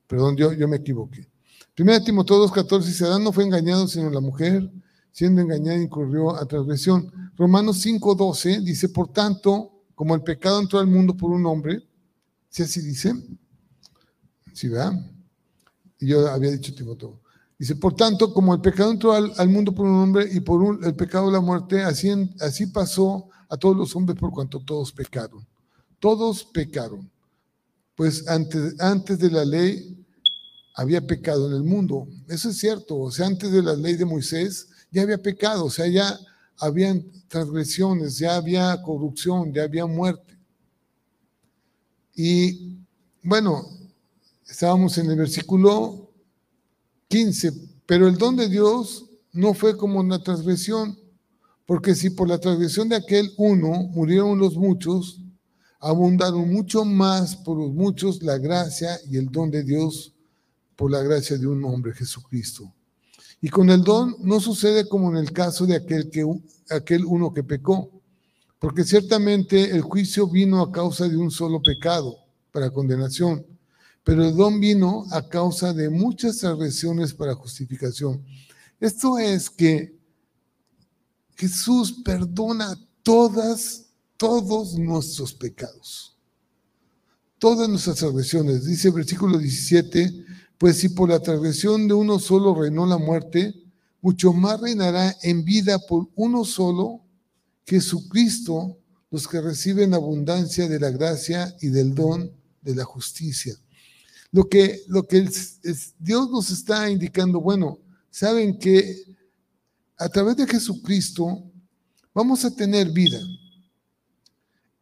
[SPEAKER 2] Perdón, yo, me equivoqué. Primera Timoteo 2, 14 dice, Adán no fue engañado sino la mujer, siendo engañada incurrió a transgresión. Romanos 5:12 dice, por tanto, como el pecado entró al mundo por un hombre, si así dice, ¿sí verdad? Y yo había dicho Timoteo. Dice, por tanto, como el pecado entró al, mundo por un hombre y por el pecado la muerte, así, así pasó a todos los hombres por cuanto todos pecaron. Todos pecaron. Pues antes, antes de la ley había pecado en el mundo. Eso es cierto. O sea, antes de la ley de Moisés ya había pecado. O sea, ya habían transgresiones, ya había corrupción, ya había muerte. Y bueno, estábamos en el versículo 15, pero el don de Dios no fue como una transgresión, porque si por la transgresión de aquel uno murieron los muchos, abundaron mucho más por los muchos la gracia y el don de Dios por la gracia de un hombre, Jesucristo. Y con el don no sucede como en el caso de aquel, que, aquel uno que pecó, porque ciertamente el juicio vino a causa de un solo pecado para condenación, pero el don vino a causa de muchas transgresiones para justificación. Esto es que Jesús perdona todas, todos nuestros pecados, todas nuestras transgresiones. Dice el versículo 17, pues si por la transgresión de uno solo reinó la muerte, mucho más reinará en vida por uno solo, Jesucristo, los que reciben abundancia de la gracia y del don de la justicia. Lo que, lo que Dios nos está indicando, bueno, saben que a través de Jesucristo vamos a tener vida.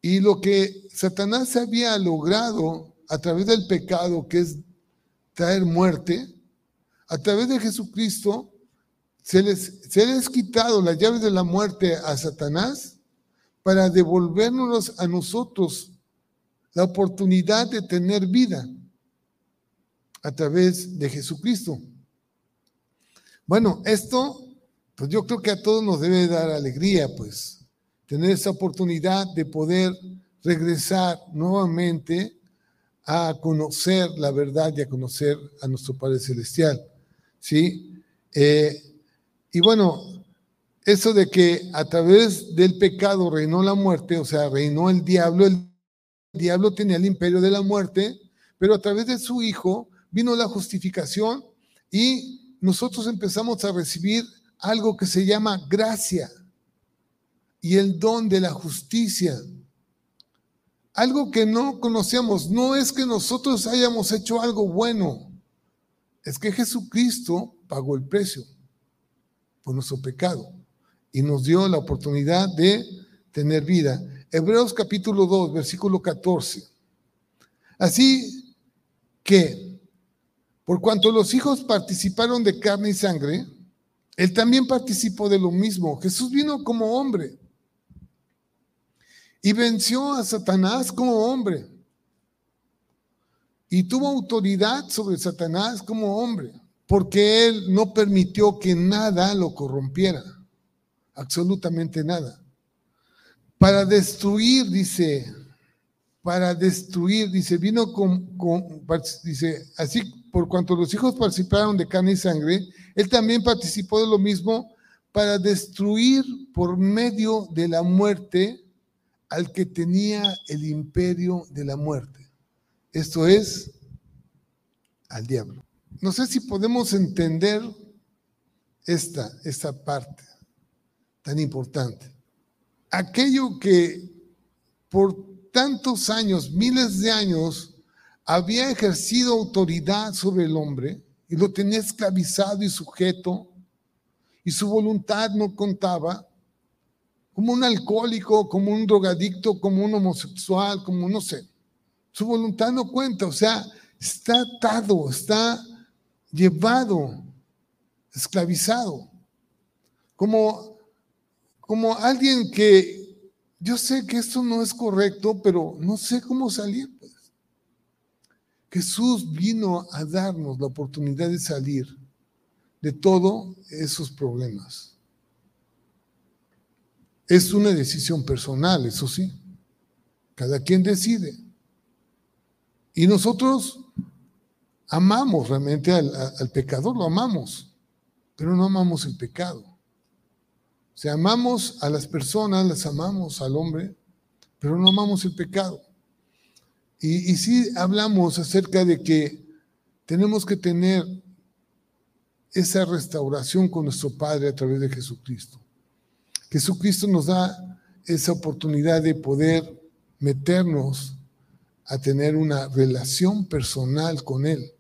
[SPEAKER 2] Y lo que Satanás había logrado a través del pecado, que es traer muerte, a través de Jesucristo se les, se les quitado las llaves de la muerte a Satanás para devolvernos a nosotros la oportunidad de tener vida a través de Jesucristo. Bueno, esto, pues yo creo que a todos nos debe dar alegría, pues, tener esa oportunidad de poder regresar nuevamente a conocer la verdad y a conocer a nuestro Padre Celestial. ¿Sí? Eh, y bueno, eso de que a través del pecado reinó la muerte, o sea, reinó el diablo, el diablo tenía el imperio de la muerte, pero a través de su Hijo vino la justificación y nosotros empezamos a recibir algo que se llama gracia y el don de la justicia. Algo que no conocíamos, no es que nosotros hayamos hecho algo bueno, es que Jesucristo pagó el precio por nuestro pecado y nos dio la oportunidad de tener vida. Hebreos capítulo 2, versículo 14. Así que, por cuanto los hijos participaron de carne y sangre, él también participó de lo mismo. Jesús vino como hombre y venció a Satanás como hombre. Y tuvo autoridad sobre Satanás como hombre, porque él no permitió que nada lo corrompiera, absolutamente nada. Para destruir, dice, para destruir, dice, vino con, dice, así por cuanto los hijos participaron de carne y sangre, él también participó de lo mismo para destruir por medio de la muerte al que tenía el imperio de la muerte. Esto es al diablo. No sé si podemos entender esta, esta parte tan importante. Aquello que por tantos años, miles de años, había ejercido autoridad sobre el hombre y lo tenía esclavizado y sujeto, y su voluntad no contaba, como un alcohólico, como un drogadicto, como un homosexual, como no sé. Su voluntad no cuenta, o sea, está atado, está llevado, esclavizado. Como, como alguien que yo sé que esto no es correcto, pero no sé cómo salir. Pues. Jesús vino a darnos la oportunidad de salir de todos esos problemas. Es una decisión personal, eso sí. Cada quien decide. Y nosotros amamos realmente al, pecador, lo amamos, pero no amamos el pecado. O sea, amamos a las personas, las amamos al hombre, pero no amamos el pecado. Y, y sí hablamos acerca de que tenemos que tener esa restauración con nuestro Padre a través de Jesucristo. Jesucristo nos da esa oportunidad de poder meternos a tener una relación personal con Él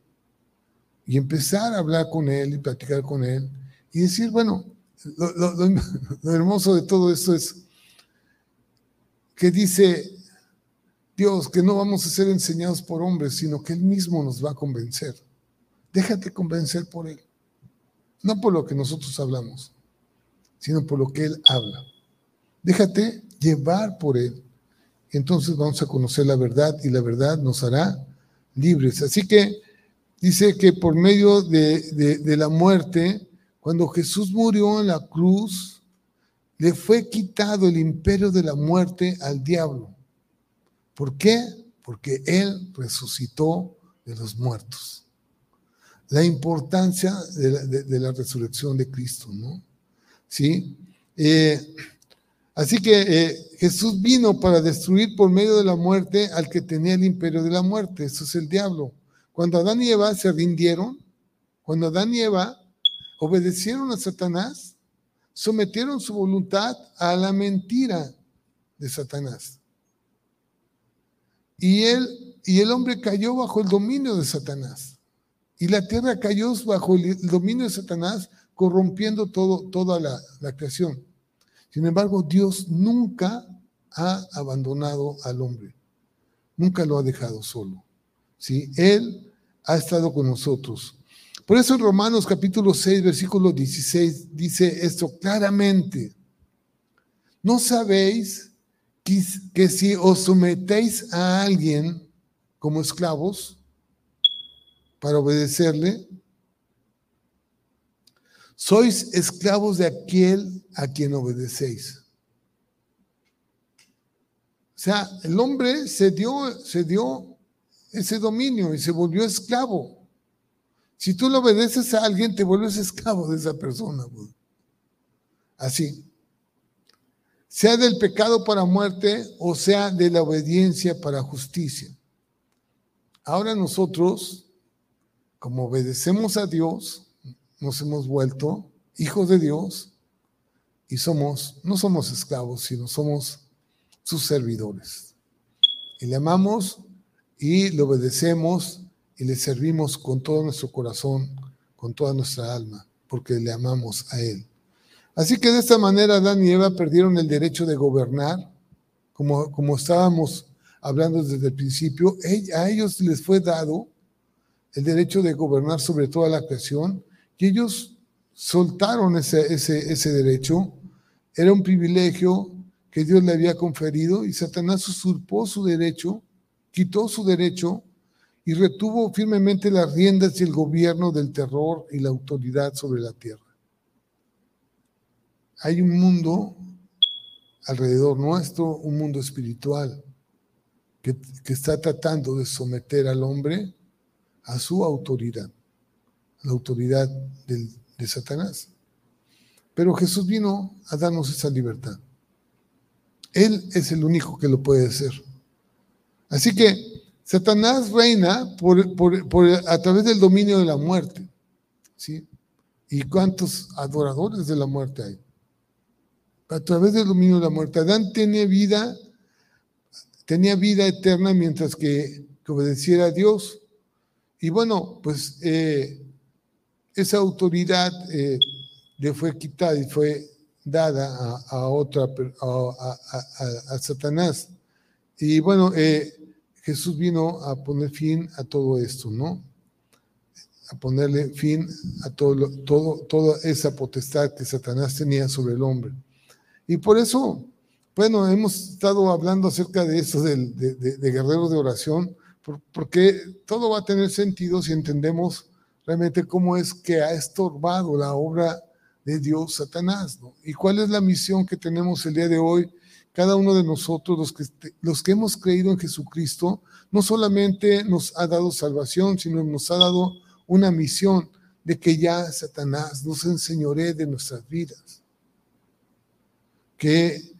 [SPEAKER 2] y empezar a hablar con Él y platicar con Él y decir, bueno, lo, hermoso de todo esto es que dice Dios que no vamos a ser enseñados por hombres, sino que Él mismo nos va a convencer. Déjate convencer por Él, no por lo que nosotros hablamos sino por lo que Él habla. Déjate llevar por Él. Entonces vamos a conocer la verdad y la verdad nos hará libres. Así que dice que por medio de, la muerte, cuando Jesús murió en la cruz, le fue quitado el imperio de la muerte al diablo. ¿Por qué? Porque Él resucitó de los muertos. La importancia de la, de la resurrección de Cristo, ¿no? ¿Sí? Eh, así que eh, Jesús vino para destruir por medio de la muerte al que tenía el imperio de la muerte, eso es el diablo. Cuando Adán y Eva se rindieron, cuando Adán y Eva obedecieron a Satanás, sometieron su voluntad a la mentira de Satanás. Y y el hombre cayó bajo el dominio de Satanás. Y la tierra cayó bajo el dominio de Satanás corrompiendo todo, toda la, creación. Sin embargo, Dios nunca ha abandonado al hombre, nunca lo ha dejado solo. ¿sí? Él ha estado con nosotros. Por eso en Romanos capítulo 6, versículo 16 dice esto claramente. ¿No sabéis que, que si os sometéis a alguien como esclavos para obedecerle, sois esclavos de aquel a quien obedecéis. O sea, el hombre se dio, se dio ese dominio y se volvió esclavo. Si tú le obedeces a alguien, te vuelves esclavo de esa persona. Así. Sea del pecado para muerte o sea de la obediencia para justicia. Ahora nosotros, como obedecemos a Dios, nos hemos vuelto hijos de Dios y somos, no somos esclavos, sino somos sus servidores. Y le amamos y le obedecemos y le servimos con todo nuestro corazón, con toda nuestra alma, porque le amamos a Él. Así que de esta manera Adán y Eva perdieron el derecho de gobernar, como, como estábamos hablando desde el principio, a ellos les fue dado el derecho de gobernar sobre toda la creación y ellos soltaron ese, ese, ese derecho. Era un privilegio que Dios le había conferido y Satanás usurpó su derecho, quitó su derecho y retuvo firmemente las riendas y el gobierno del terror y la autoridad sobre la tierra. Hay un mundo alrededor nuestro, un mundo espiritual, que, está tratando de someter al hombre a su autoridad, la autoridad de Satanás. Pero Jesús vino a darnos esa libertad. Él es el único que lo puede hacer. Así que Satanás reina por, a través del dominio de la muerte. ¿sí? ¿Y cuántos adoradores de la muerte hay? A través del dominio de la muerte. Adán tenía vida, tenía vida eterna mientras que, obedeciera a Dios. Y bueno, pues eh, esa autoridad eh, le fue quitada y fue dada a, otra, a, Satanás. Y bueno, eh, Jesús vino a poner fin a todo esto, ¿no? A ponerle fin a todo, todo, toda esa potestad que Satanás tenía sobre el hombre. Y por eso, bueno, hemos estado hablando acerca de eso, de, de, de de oración, porque todo va a tener sentido si entendemos realmente cómo es que ha estorbado la obra de Dios, Satanás. ¿no? ¿Y cuál es la misión que tenemos el día de hoy? Cada uno de nosotros, los que, los que hemos creído en Jesucristo, no solamente nos ha dado salvación, sino nos ha dado una misión de que ya Satanás nos enseñore de nuestras vidas. Que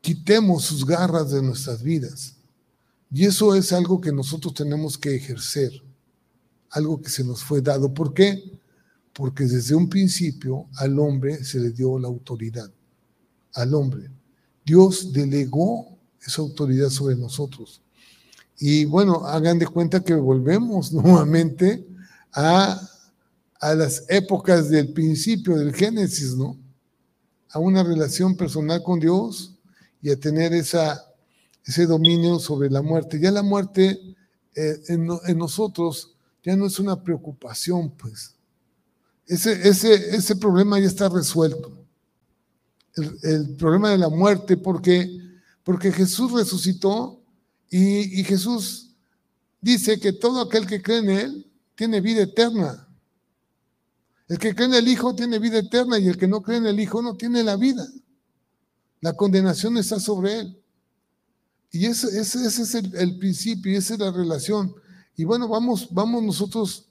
[SPEAKER 2] quitemos sus garras de nuestras vidas. Y eso es algo que nosotros tenemos que ejercer, algo que se nos fue dado. ¿Por qué? porque desde un principio al hombre se le dio la autoridad, al hombre. Dios delegó esa autoridad sobre nosotros. Y bueno, hagan de cuenta que volvemos nuevamente a, a las épocas del principio, del Génesis, ¿no? A una relación personal con Dios y a tener esa, ese dominio sobre la muerte. Ya la muerte eh, en, en nosotros ya no es una preocupación, pues ese, ese, ese problema ya está resuelto. El, problema de la muerte, porque, porque Jesús resucitó y, y Jesús dice que todo aquel que cree en Él tiene vida eterna. El que cree en el Hijo tiene vida eterna y el que no cree en el Hijo no tiene la vida. La condenación está sobre Él. Y ese, ese, ese es el, el, principio y esa es la relación. Y bueno, vamos, vamos nosotros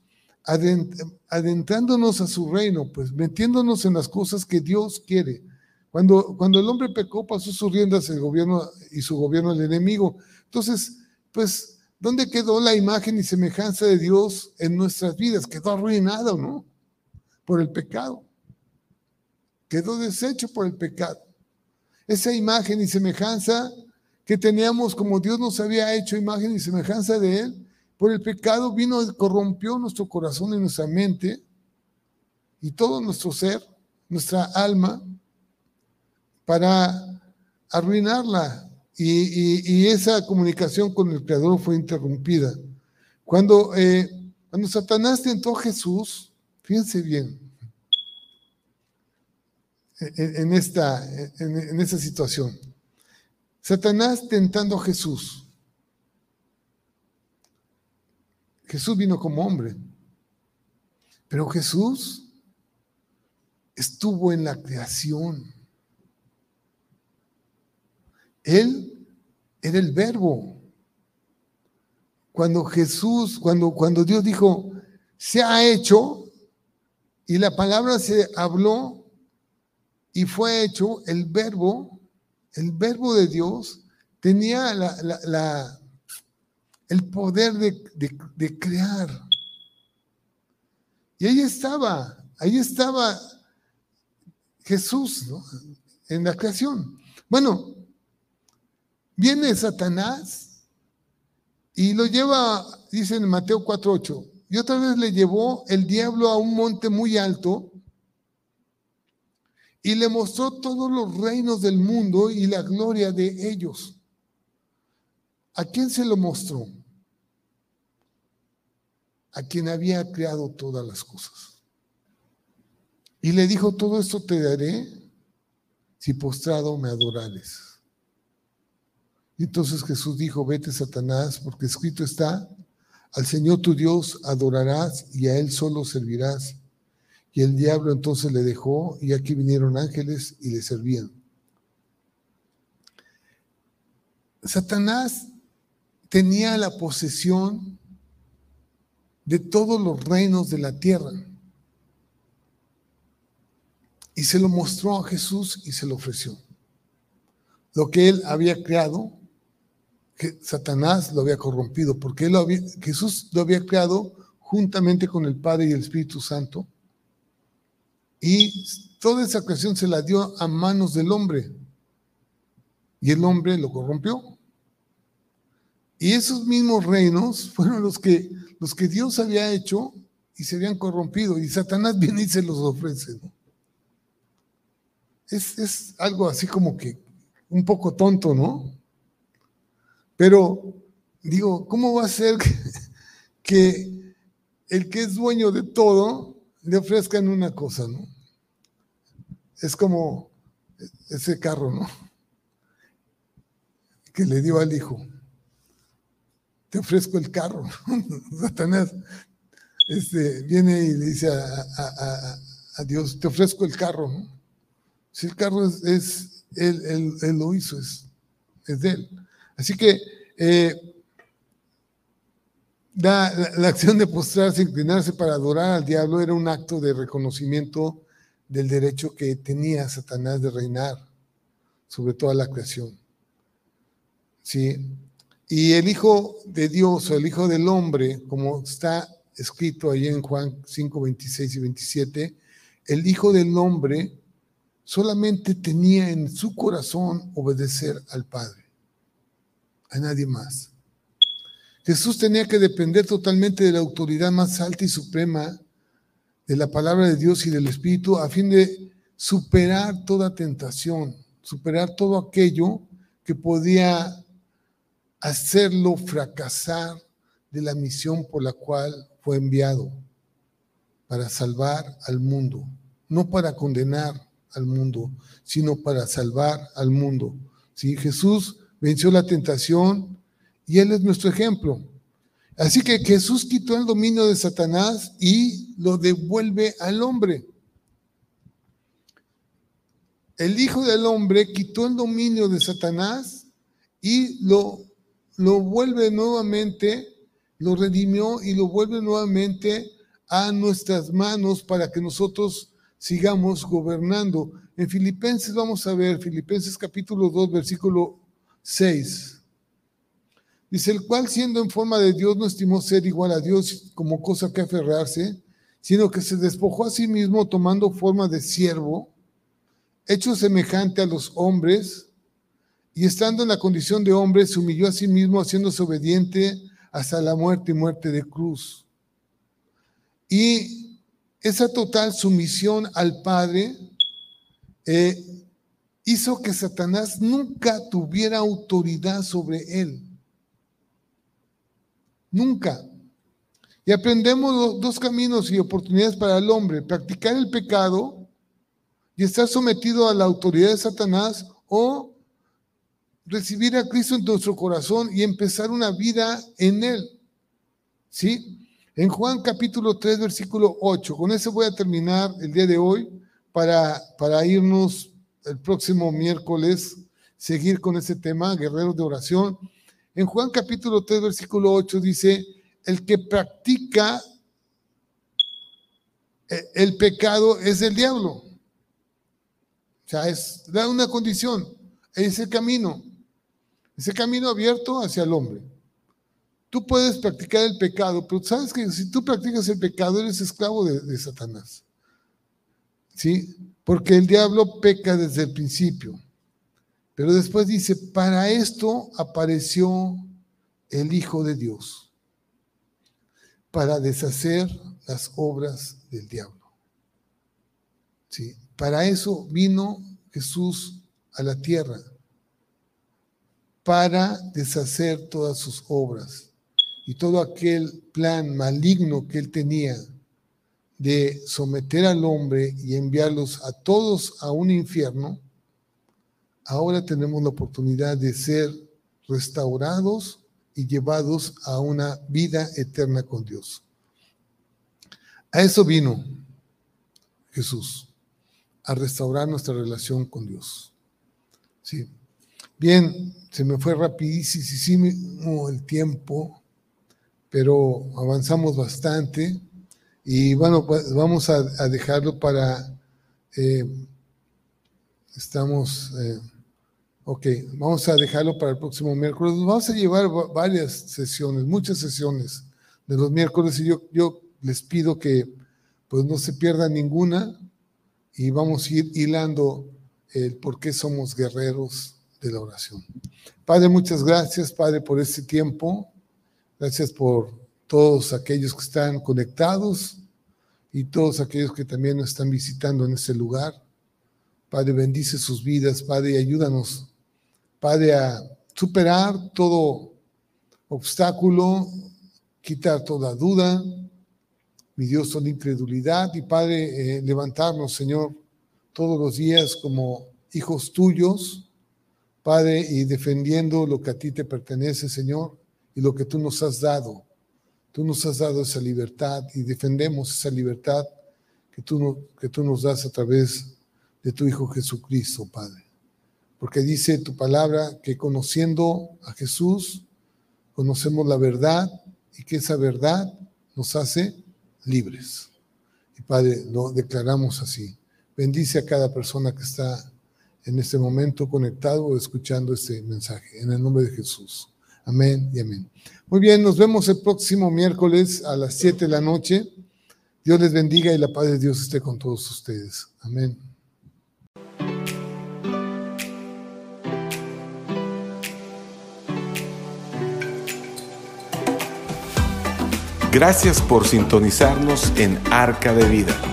[SPEAKER 2] adentrándonos a su reino, pues metiéndonos en las cosas que Dios quiere. Cuando, cuando el hombre pecó, pasó sus riendas el gobierno y su gobierno al enemigo. Entonces, pues, ¿dónde quedó la imagen y semejanza de Dios en nuestras vidas? Quedó arruinado, ¿no? Por el pecado. Quedó deshecho por el pecado. Esa imagen y semejanza que teníamos como Dios nos había hecho imagen y semejanza de Él, por el pecado vino y corrompió nuestro corazón y nuestra mente y todo nuestro ser, nuestra alma, para arruinarla. Y, esa comunicación con el Creador fue interrumpida. Cuando, eh, cuando Satanás tentó a Jesús, fíjense bien, en, esta, en, en esta situación. Satanás tentando a Jesús. Jesús vino como hombre, pero Jesús estuvo en la creación. Él era el verbo. Cuando Jesús, cuando, cuando Dios dijo, se ha hecho, y la palabra se habló y fue hecho, el verbo, el verbo de Dios, tenía la, el poder de, de crear. Y ahí estaba, ahí estaba Jesús en la creación. Bueno, viene Satanás y lo lleva, dice en Mateo 4.8, y otra vez le llevó el diablo a un monte muy alto y le mostró todos los reinos del mundo y la gloria de ellos. ¿A quién se lo mostró? A quien había creado todas las cosas. Y le dijo, todo esto te daré si postrado me adorares. Y entonces Jesús dijo, vete Satanás, porque escrito está, al Señor tu Dios adorarás y a Él solo servirás. Y el diablo entonces le dejó y aquí vinieron ángeles y le servían. Satanás tenía la posesión de todos los reinos de la tierra. Y se lo mostró a Jesús y se lo ofreció. Lo que él había creado, que Satanás lo había corrompido, porque él Jesús lo había creado juntamente con el Padre y el Espíritu Santo. Y toda esa creación se la dio a manos del hombre. Y el hombre lo corrompió. Y esos mismos reinos fueron los que, los que Dios había hecho y se habían corrompido. Y Satanás viene y se los ofrece. ¿no? es, algo así como que un poco tonto, ¿no? Pero digo, ¿cómo va a ser que, el que es dueño de todo le ofrezcan una cosa, ¿no? Es como ese carro, ¿no? Que le dio al hijo. Te ofrezco el carro. Satanás este, viene y le dice a Dios, te ofrezco el carro. Si el carro es, él, lo hizo, es, es, de él. Así que eh, la, acción de postrarse, inclinarse para adorar al diablo era un acto de reconocimiento del derecho que tenía Satanás de reinar sobre toda la creación. ¿Sí? Y el Hijo de Dios o el Hijo del Hombre, como está escrito ahí en Juan 5, 26 y 27, el Hijo del Hombre solamente tenía en su corazón obedecer al Padre, a nadie más. Jesús tenía que depender totalmente de la autoridad más alta y suprema de la palabra de Dios y del Espíritu a fin de superar toda tentación, superar todo aquello que podía hacerlo fracasar de la misión por la cual fue enviado, para salvar al mundo, no para condenar, al mundo, sino para salvar al mundo. ¿Sí? Jesús venció la tentación y Él es nuestro ejemplo. Así que Jesús quitó el dominio de Satanás y lo devuelve al hombre. El Hijo del Hombre quitó el dominio de Satanás y lo, lo vuelve nuevamente, lo redimió y lo vuelve nuevamente a nuestras manos para que nosotros sigamos gobernando. En Filipenses vamos a ver, Filipenses capítulo 2, versículo 6. Dice, el cual siendo en forma de Dios no estimó ser igual a Dios como cosa que aferrarse, sino que se despojó a sí mismo tomando forma de siervo, hecho semejante a los hombres, y estando en la condición de hombre, se humilló a sí mismo, haciéndose obediente hasta la muerte y muerte de cruz. Y esa total sumisión al Padre eh, hizo que Satanás nunca tuviera autoridad sobre él. Nunca. Y aprendemos dos caminos y oportunidades para el hombre, practicar el pecado y estar sometido a la autoridad de Satanás o recibir a Cristo en nuestro corazón y empezar una vida en él. ¿Sí? En Juan capítulo 3, versículo 8, con eso voy a terminar el día de hoy, para, para irnos el próximo miércoles, seguir con ese tema, guerreros de oración. En Juan capítulo 3, versículo 8 dice, el que practica eh, el pecado es el diablo. O sea, es da una condición, es el camino, ese camino abierto hacia el hombre. Tú puedes practicar el pecado, pero sabes que si tú practicas el pecado eres esclavo de, de Satanás. ¿Sí? Porque el diablo peca desde el principio. Pero después dice, para esto apareció el Hijo de Dios, para deshacer las obras del diablo. ¿Sí? Para eso vino Jesús a la tierra, para deshacer todas sus obras y todo aquel plan maligno que él tenía de someter al hombre y enviarlos a todos a un infierno, ahora tenemos la oportunidad de ser restaurados y llevados a una vida eterna con Dios. A eso vino Jesús, a restaurar nuestra relación con Dios. Sí. Bien, se me fue rapidísimo el tiempo, pero avanzamos bastante y bueno, pues vamos a, dejarlo para, eh, estamos, eh, ok, vamos a dejarlo para el próximo miércoles. Vamos a llevar varias sesiones, muchas sesiones de los miércoles y yo, yo les pido que pues no se pierda ninguna y vamos a ir hilando el por qué somos guerreros de la oración. Padre, muchas gracias, Padre, por este tiempo. Gracias por todos aquellos que están conectados y todos aquellos que también nos están visitando en este lugar. Padre, bendice sus vidas, Padre, y ayúdanos, Padre, a superar todo obstáculo, quitar toda duda, mi Dios, son incredulidad. Y Padre, eh, levantarnos, Señor, todos los días como hijos tuyos, Padre, y defendiendo lo que a ti te pertenece, Señor, y lo que tú nos has dado. Tú nos has dado esa libertad y defendemos esa libertad que tú, que tú nos das a través de tu Hijo Jesucristo, Padre. Porque dice tu palabra que conociendo a Jesús, conocemos la verdad y que esa verdad nos hace libres. Y Padre, lo declaramos así. Bendice a cada persona que está en este momento conectado o escuchando este mensaje. En el nombre de Jesús. Amén y amén. Muy bien, nos vemos el próximo miércoles a las 7 de la noche. Dios les bendiga y la paz de Dios esté con todos ustedes. Amén.
[SPEAKER 1] Gracias por sintonizarnos en Arca de Vida.